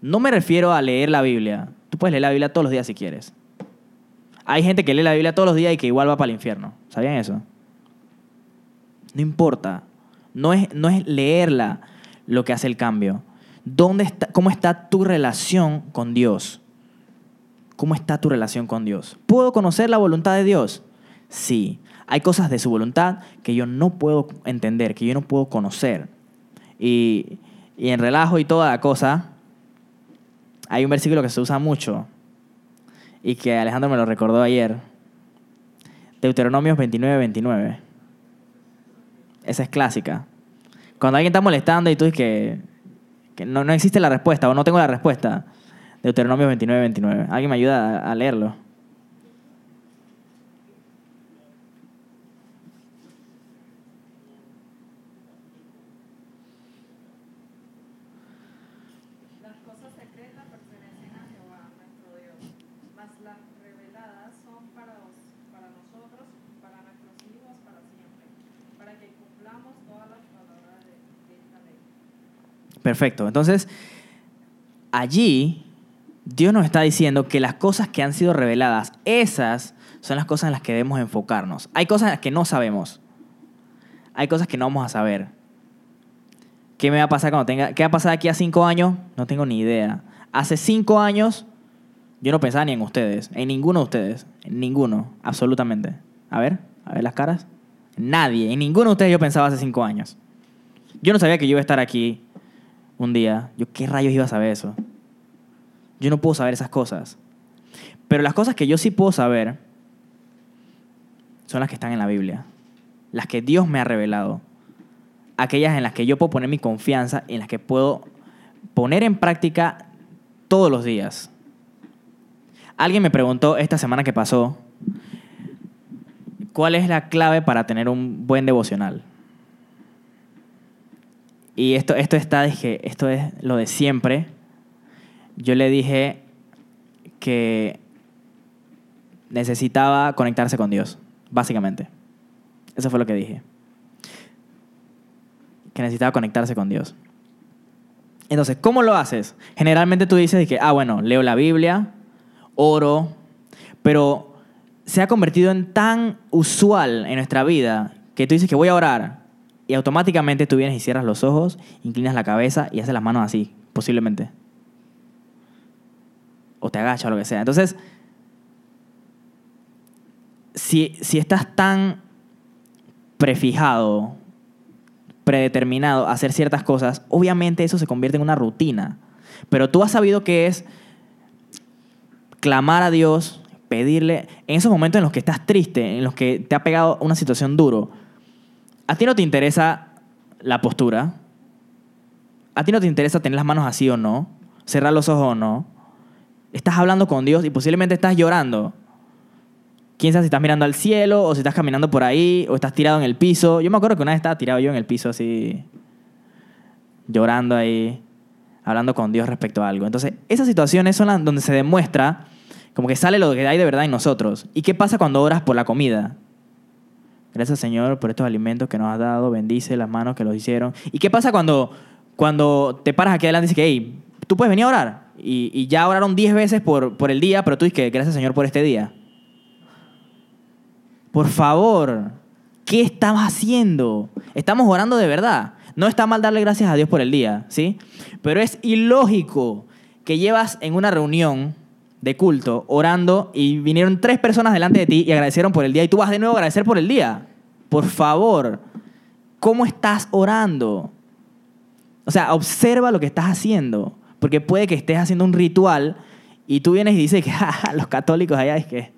No me refiero a leer la Biblia. Tú puedes leer la Biblia todos los días si quieres. Hay gente que lee la Biblia todos los días y que igual va para el infierno. ¿Sabían eso? No importa. No es, no es leerla lo que hace el cambio. ¿Dónde está, ¿Cómo está tu relación con Dios? ¿Cómo está tu relación con Dios? ¿Puedo conocer la voluntad de Dios? Sí. Hay cosas de su voluntad que yo no puedo entender, que yo no puedo conocer. Y, y en relajo y toda la cosa, hay un versículo que se usa mucho y que Alejandro me lo recordó ayer. Deuteronomios 29, 29. Esa es clásica. Cuando alguien está molestando y tú dices que, que no, no existe la respuesta o no tengo la respuesta, Deuteronomio 29, 29. ¿Alguien me ayuda a, a leerlo? Las cosas secretas pertenecen a Jehová, nuestro Dios, mas las reveladas son para, os- para nosotros, para nuestros hijos, para siempre, para que cumplamos todas las palabras de, de esta ley. Perfecto. Entonces, allí Dios nos está diciendo que las cosas que han sido reveladas, esas son las cosas en las que debemos enfocarnos. Hay cosas que no sabemos. Hay cosas que no vamos a saber. ¿Qué me va a pasar cuando tenga... ¿Qué va a aquí a cinco años? No tengo ni idea. Hace cinco años yo no pensaba ni en ustedes, en ninguno de ustedes, en ninguno, absolutamente. A ver, a ver las caras. Nadie, en ninguno de ustedes yo pensaba hace cinco años. Yo no sabía que yo iba a estar aquí un día. Yo, ¿qué rayos iba a saber eso? Yo no puedo saber esas cosas. Pero las cosas que yo sí puedo saber son las que están en la Biblia. Las que Dios me ha revelado. Aquellas en las que yo puedo poner mi confianza, en las que puedo poner en práctica todos los días. Alguien me preguntó esta semana que pasó, ¿cuál es la clave para tener un buen devocional? Y esto, esto está, dije, esto es lo de siempre. Yo le dije que necesitaba conectarse con Dios, básicamente. Eso fue lo que dije. Que necesitaba conectarse con Dios. Entonces, ¿cómo lo haces? Generalmente tú dices que, ah, bueno, leo la Biblia, oro, pero se ha convertido en tan usual en nuestra vida que tú dices que voy a orar y automáticamente tú vienes y cierras los ojos, inclinas la cabeza y haces las manos así, posiblemente. O te agachas o lo que sea. Entonces, si, si estás tan prefijado, predeterminado a hacer ciertas cosas, obviamente eso se convierte en una rutina. Pero tú has sabido que es clamar a Dios, pedirle, en esos momentos en los que estás triste, en los que te ha pegado una situación duro, a ti no te interesa la postura, a ti no te interesa tener las manos así o no, cerrar los ojos o no, estás hablando con Dios y posiblemente estás llorando. Quién sabe si estás mirando al cielo o si estás caminando por ahí o estás tirado en el piso. Yo me acuerdo que una vez estaba tirado yo en el piso así, llorando ahí, hablando con Dios respecto a algo. Entonces, esas situaciones son las donde se demuestra como que sale lo que hay de verdad en nosotros. ¿Y qué pasa cuando oras por la comida? Gracias Señor por estos alimentos que nos has dado, bendice las manos que los hicieron. ¿Y qué pasa cuando, cuando te paras aquí adelante y dices que, hey, tú puedes venir a orar? Y, ya oraron 10 veces por, por el día, pero tú dices que gracias Señor por este día. Por favor, ¿qué estamos haciendo? Estamos orando de verdad. No está mal darle gracias a Dios por el día, ¿sí? Pero es ilógico que llevas en una reunión de culto orando y vinieron tres personas delante de ti y agradecieron por el día y tú vas de nuevo a agradecer por el día. Por favor, ¿cómo estás orando? O sea, observa lo que estás haciendo, porque puede que estés haciendo un ritual y tú vienes y dices que "Ja, los católicos allá es que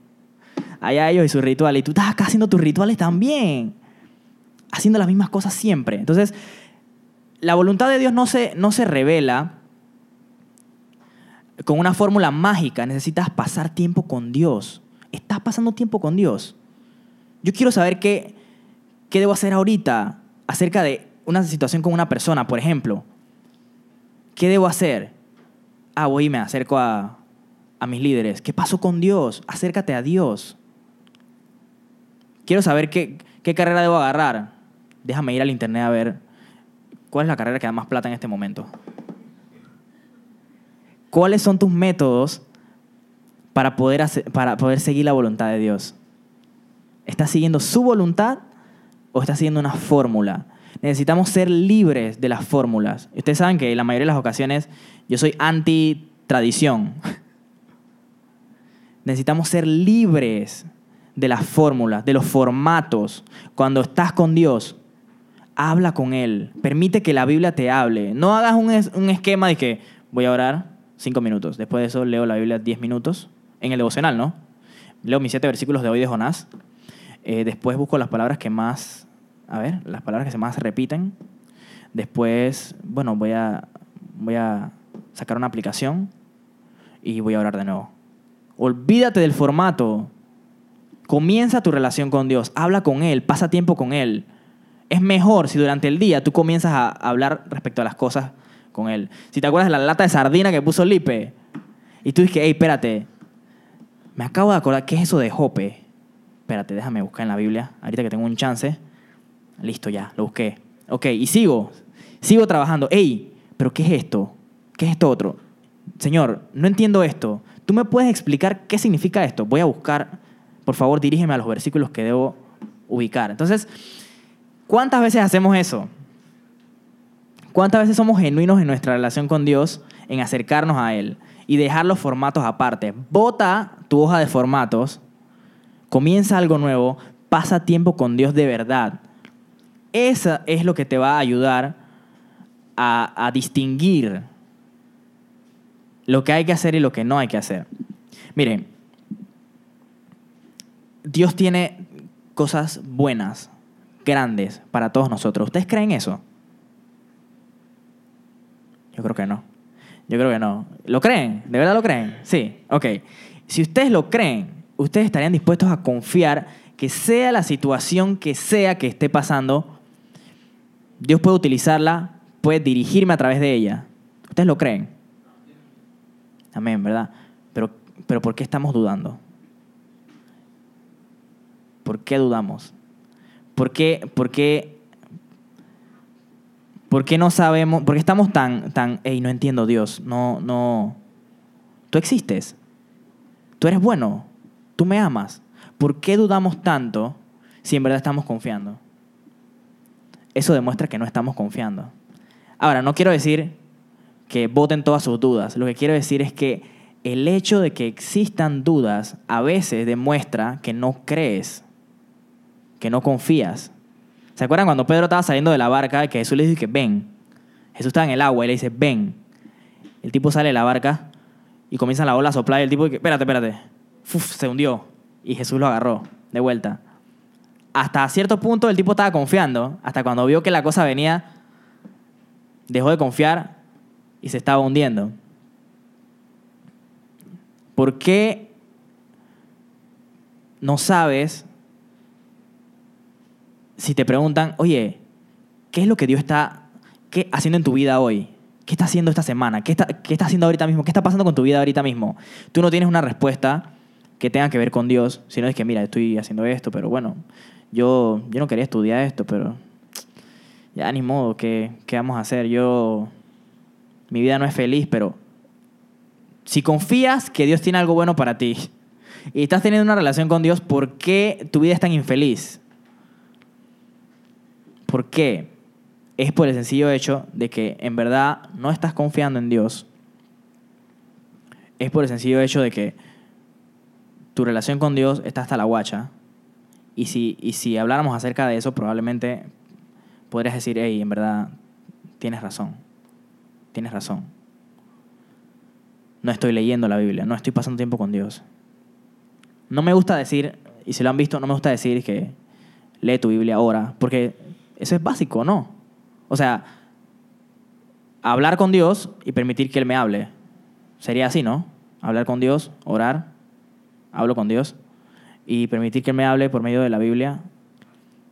allá ellos y sus rituales y tú estás acá haciendo tus rituales también, haciendo las mismas cosas siempre. Entonces, la voluntad de Dios no se, no se revela con una fórmula mágica, necesitas pasar tiempo con Dios. Estás pasando tiempo con Dios. Yo quiero saber qué, qué debo hacer ahorita acerca de una situación con una persona, por ejemplo. ¿Qué debo hacer? Ah, voy y me acerco a, a mis líderes. ¿Qué pasó con Dios? Acércate a Dios. Quiero saber qué, qué carrera debo agarrar. Déjame ir al internet a ver cuál es la carrera que da más plata en este momento. ¿Cuáles son tus métodos para poder, para poder seguir la voluntad de Dios? ¿Estás siguiendo su voluntad o estás siguiendo una fórmula? Necesitamos ser libres de las fórmulas. Ustedes saben que en la mayoría de las ocasiones yo soy anti-tradición. Necesitamos ser libres de las fórmulas, de los formatos. Cuando estás con Dios, habla con Él. Permite que la Biblia te hable. No hagas un, es- un esquema de que voy a orar cinco minutos. Después de eso leo la Biblia diez minutos. En el devocional, ¿no? Leo mis siete versículos de hoy de Jonás. Eh, después busco las palabras que más, a ver, las palabras que se más repiten. Después, bueno, voy a, voy a sacar una aplicación y voy a orar de nuevo. Olvídate del formato. Comienza tu relación con Dios. Habla con Él. Pasa tiempo con Él. Es mejor si durante el día tú comienzas a hablar respecto a las cosas con Él. Si te acuerdas de la lata de sardina que puso Lipe y tú dices, hey, espérate, me acabo de acordar, ¿qué es eso de Jope? Espérate, déjame buscar en la Biblia, ahorita que tengo un chance. Listo, ya, lo busqué. Ok, y sigo, sigo trabajando. Hey, ¿pero qué es esto? ¿Qué es esto otro? Señor, no entiendo esto. ¿Tú me puedes explicar qué significa esto? Voy a buscar, por favor, dirígeme a los versículos que debo ubicar. Entonces, ¿cuántas veces hacemos eso? ¿Cuántas veces somos genuinos en nuestra relación con Dios, en acercarnos a Él y dejar los formatos aparte? Bota tu hoja de formatos, comienza algo nuevo, pasa tiempo con Dios de verdad. Eso es lo que te va a ayudar a, a distinguir lo que hay que hacer y lo que no hay que hacer. Miren, Dios tiene cosas buenas, grandes para todos nosotros. ¿Ustedes creen eso? Yo creo que no. Yo creo que no. ¿Lo creen? ¿De verdad lo creen? Sí. Ok. Si ustedes lo creen, ustedes estarían dispuestos a confiar que sea la situación que sea que esté pasando, Dios puede utilizarla, puede dirigirme a través de ella. ¿Ustedes lo creen? Amén, ¿verdad? Pero, pero ¿por qué estamos dudando? ¿Por qué dudamos? ¿Por qué, por qué, por qué no sabemos? ¿Por qué estamos tan, tan, hey, no entiendo Dios? No, no. Tú existes. Tú eres bueno. Tú me amas. ¿Por qué dudamos tanto si en verdad estamos confiando? Eso demuestra que no estamos confiando. Ahora, no quiero decir que voten todas sus dudas. Lo que quiero decir es que el hecho de que existan dudas a veces demuestra que no crees, que no confías. ¿Se acuerdan cuando Pedro estaba saliendo de la barca y que Jesús le dice que ven? Jesús estaba en el agua y le dice, ven. El tipo sale de la barca y comienza la ola a soplar y el tipo dice, espérate, espérate. Se hundió. Y Jesús lo agarró de vuelta. Hasta cierto punto el tipo estaba confiando, hasta cuando vio que la cosa venía, dejó de confiar y se estaba hundiendo. ¿Por qué no sabes si te preguntan, oye, ¿qué es lo que Dios está haciendo en tu vida hoy? ¿Qué está haciendo esta semana? ¿Qué está, ¿Qué está haciendo ahorita mismo? ¿Qué está pasando con tu vida ahorita mismo? Tú no tienes una respuesta que tenga que ver con Dios, sino es que, mira, estoy haciendo esto, pero bueno, yo, yo no quería estudiar esto, pero ya ni modo, ¿qué, ¿qué vamos a hacer? Yo, mi vida no es feliz, pero si confías que Dios tiene algo bueno para ti y estás teniendo una relación con Dios, ¿por qué tu vida es tan infeliz? ¿Por qué? Es por el sencillo hecho de que en verdad no estás confiando en Dios. Es por el sencillo hecho de que tu relación con Dios está hasta la guacha. Y si, y si habláramos acerca de eso, probablemente podrías decir, hey, en verdad, tienes razón. Tienes razón. No estoy leyendo la Biblia, no estoy pasando tiempo con Dios. No me gusta decir, y si lo han visto, no me gusta decir que lee tu Biblia ahora, porque eso es básico, ¿no? O sea, hablar con Dios y permitir que Él me hable. Sería así, ¿no? Hablar con Dios, orar, hablo con Dios y permitir que Él me hable por medio de la Biblia.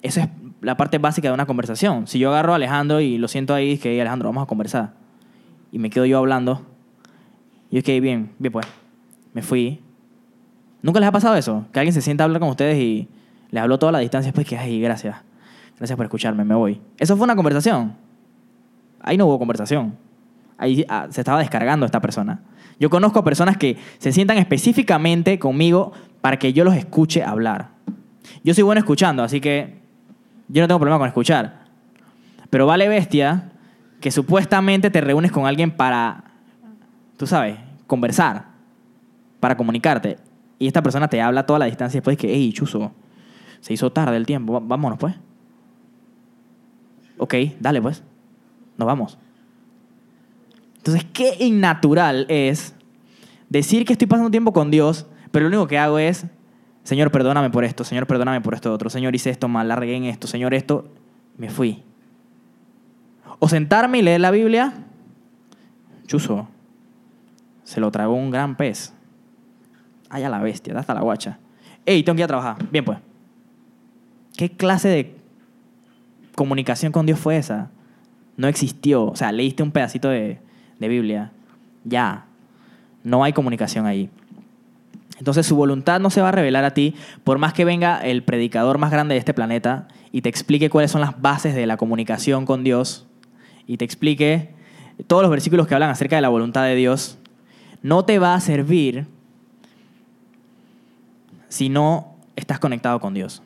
Eso es la parte básica de una conversación. Si yo agarro a Alejandro y lo siento ahí, es que Alejandro, vamos a conversar. Y me quedo yo hablando. Y es que bien, bien pues, me fui. ¿Nunca les ha pasado eso? Que alguien se sienta a hablar con ustedes y les habló toda la distancia después que, ay, gracias. Gracias por escucharme, me voy. Eso fue una conversación. Ahí no hubo conversación. Ahí ah, se estaba descargando esta persona. Yo conozco personas que se sientan específicamente conmigo para que yo los escuche hablar. Yo soy bueno escuchando, así que yo no tengo problema con escuchar. Pero vale bestia que supuestamente te reúnes con alguien para, tú sabes, conversar, para comunicarte. Y esta persona te habla a toda la distancia después de que, hey, chuzo, se hizo tarde el tiempo, vámonos pues. Ok, dale pues, nos vamos. Entonces, qué innatural es decir que estoy pasando tiempo con Dios, pero lo único que hago es, Señor, perdóname por esto, Señor, perdóname por esto otro, Señor, hice esto mal, la regué en esto, Señor, esto, me fui. O sentarme y leer la Biblia, chuzo, se lo tragó un gran pez. Ay, a la bestia, hasta la guacha. Ey, tengo que ir a trabajar. Bien, pues. ¿Qué clase de comunicación con Dios fue esa? No existió. O sea, leíste un pedacito de, de Biblia. Ya. No hay comunicación ahí. Entonces su voluntad no se va a revelar a ti por más que venga el predicador más grande de este planeta y te explique cuáles son las bases de la comunicación con Dios y te explique todos los versículos que hablan acerca de la voluntad de Dios, no te va a servir si no estás conectado con Dios.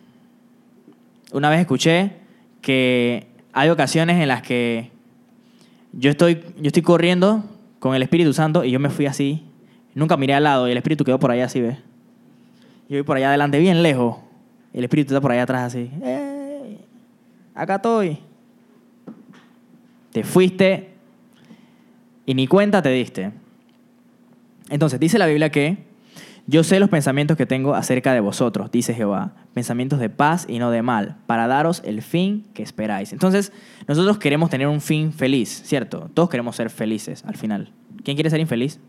Una vez escuché que hay ocasiones en las que yo estoy, yo estoy corriendo con el Espíritu Santo y yo me fui así. Nunca miré al lado y el Espíritu quedó por allá así, ¿ves? Yo voy por allá adelante, bien lejos. El Espíritu está por allá atrás así. ¡Ey! Acá estoy. Te fuiste y ni cuenta te diste. Entonces, dice la Biblia que yo sé los pensamientos que tengo acerca de vosotros, dice Jehová, pensamientos de paz y no de mal, para daros el fin que esperáis. Entonces, nosotros queremos tener un fin feliz, ¿cierto? Todos queremos ser felices al final. ¿Quién quiere ser infeliz?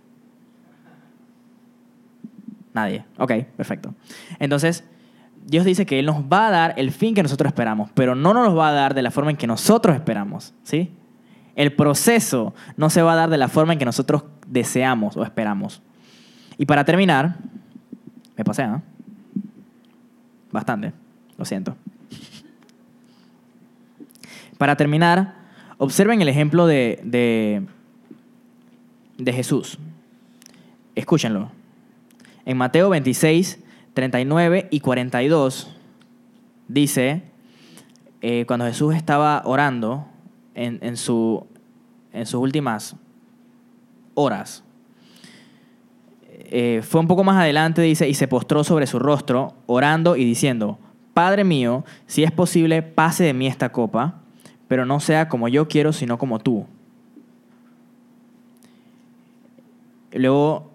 Nadie. Ok, perfecto. Entonces, Dios dice que Él nos va a dar el fin que nosotros esperamos, pero no nos lo va a dar de la forma en que nosotros esperamos, ¿sí? El proceso no se va a dar de la forma en que nosotros deseamos o esperamos. Y para terminar, me pasé, ¿no? Bastante, lo siento. Para terminar, observen el ejemplo de, de, de Jesús. Escúchenlo. En Mateo 26, 39 y 42 dice, eh, cuando Jesús estaba orando en, en, su, en sus últimas horas, eh, fue un poco más adelante, dice, y se postró sobre su rostro, orando y diciendo, Padre mío, si es posible, pase de mí esta copa, pero no sea como yo quiero, sino como tú. Luego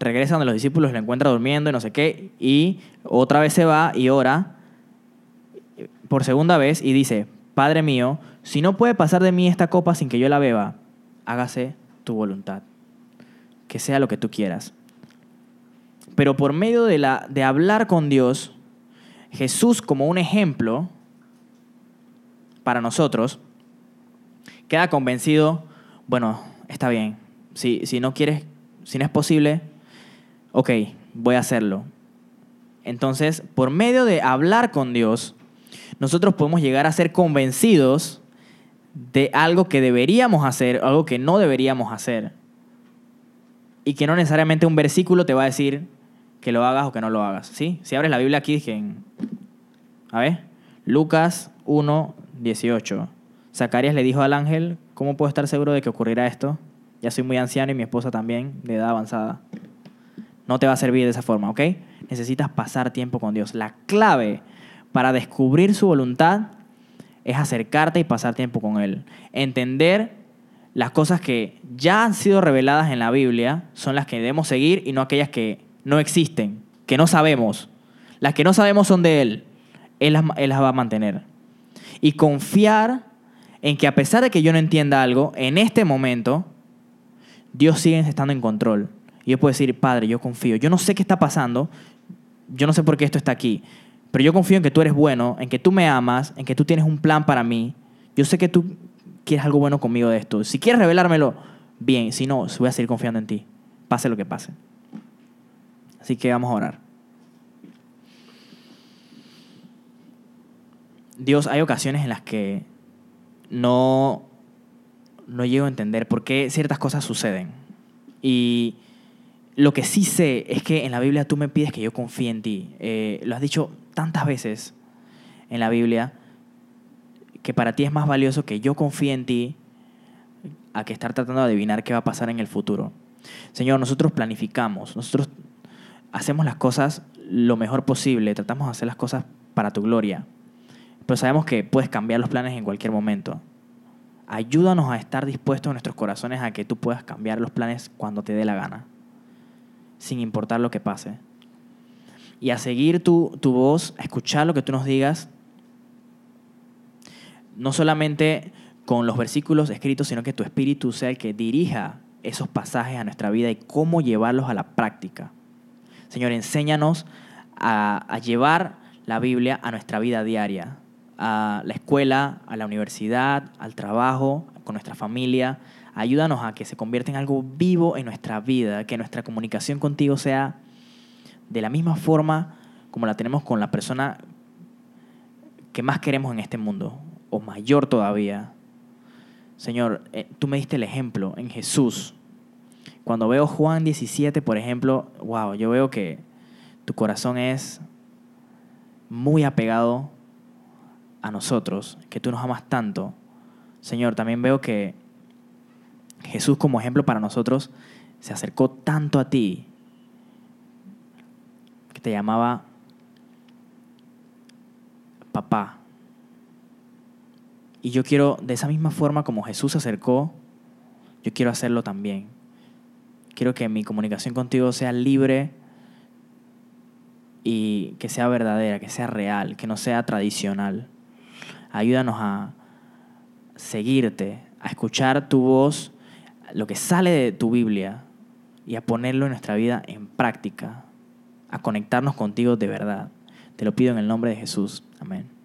regresa donde los discípulos lo encuentra durmiendo y no sé qué, y otra vez se va y ora por segunda vez y dice, Padre mío, si no puede pasar de mí esta copa sin que yo la beba, hágase tu voluntad, que sea lo que tú quieras. Pero por medio de, la, de hablar con Dios, Jesús como un ejemplo para nosotros, queda convencido, bueno, está bien, si, si no quieres, si no es posible, ok, voy a hacerlo. Entonces, por medio de hablar con Dios, nosotros podemos llegar a ser convencidos de algo que deberíamos hacer, algo que no deberíamos hacer. Y que no necesariamente un versículo te va a decir que lo hagas o que no lo hagas. ¿sí? Si abres la Biblia aquí, dije, a ver, Lucas 1, 18. Zacarías le dijo al ángel, ¿cómo puedo estar seguro de que ocurrirá esto? Ya soy muy anciano y mi esposa también, de edad avanzada. No te va a servir de esa forma, ¿ok? Necesitas pasar tiempo con Dios. La clave para descubrir su voluntad es acercarte y pasar tiempo con Él. Entender las cosas que ya han sido reveladas en la Biblia son las que debemos seguir y no aquellas que no existen, que no sabemos. Las que no sabemos son de Él. Él las, va a mantener. Y confiar en que a pesar de que yo no entienda algo, en este momento, Dios sigue estando en control. Y yo puedo decir, Padre, yo confío. Yo no sé qué está pasando, yo no sé por qué esto está aquí, pero yo confío en que tú eres bueno, en que tú me amas, en que tú tienes un plan para mí. Yo sé que tú quieres algo bueno conmigo de esto. Si quieres revelármelo, bien. Si no, voy a seguir confiando en ti, pase lo que pase. Así que vamos a orar. Dios, hay ocasiones en las que no, no llego a entender por qué ciertas cosas suceden. Y lo que sí sé es que en la Biblia tú me pides que yo confíe en ti. Eh, lo has dicho tantas veces en la Biblia que para ti es más valioso que yo confíe en ti a que estar tratando de adivinar qué va a pasar en el futuro. Señor, nosotros planificamos, nosotros hacemos las cosas lo mejor posible, tratamos de hacer las cosas para tu gloria, pero sabemos que puedes cambiar los planes en cualquier momento. Ayúdanos a estar dispuestos en nuestros corazones a que tú puedas cambiar los planes cuando te dé la gana, sin importar lo que pase. Y a seguir tu, tu voz, a escuchar lo que tú nos digas, no solamente con los versículos escritos, sino que tu espíritu sea el que dirija esos pasajes a nuestra vida y cómo llevarlos a la práctica. Señor, enséñanos a, llevar la Biblia a nuestra vida diaria, a la escuela, a la universidad, al trabajo, con nuestra familia. Ayúdanos a que se convierta en algo vivo en nuestra vida, que nuestra comunicación contigo sea de la misma forma como la tenemos con la persona que más queremos en este mundo, o mayor todavía. Señor, eh, tú me diste el ejemplo en Jesús. Cuando veo Juan 17, por ejemplo, wow, yo veo que tu corazón es muy apegado a nosotros, que tú nos amas tanto. Señor, también veo que Jesús como ejemplo para nosotros se acercó tanto a ti que te llamaba papá. Y yo quiero, de esa misma forma como Jesús se acercó, yo quiero hacerlo también. Quiero que mi comunicación contigo sea libre y que sea verdadera, que sea real, que no sea tradicional. Ayúdanos a seguirte, a escuchar tu voz, lo que sale de tu Biblia y a ponerlo en nuestra vida en práctica, a conectarnos contigo de verdad. Te lo pido en el nombre de Jesús. Amén.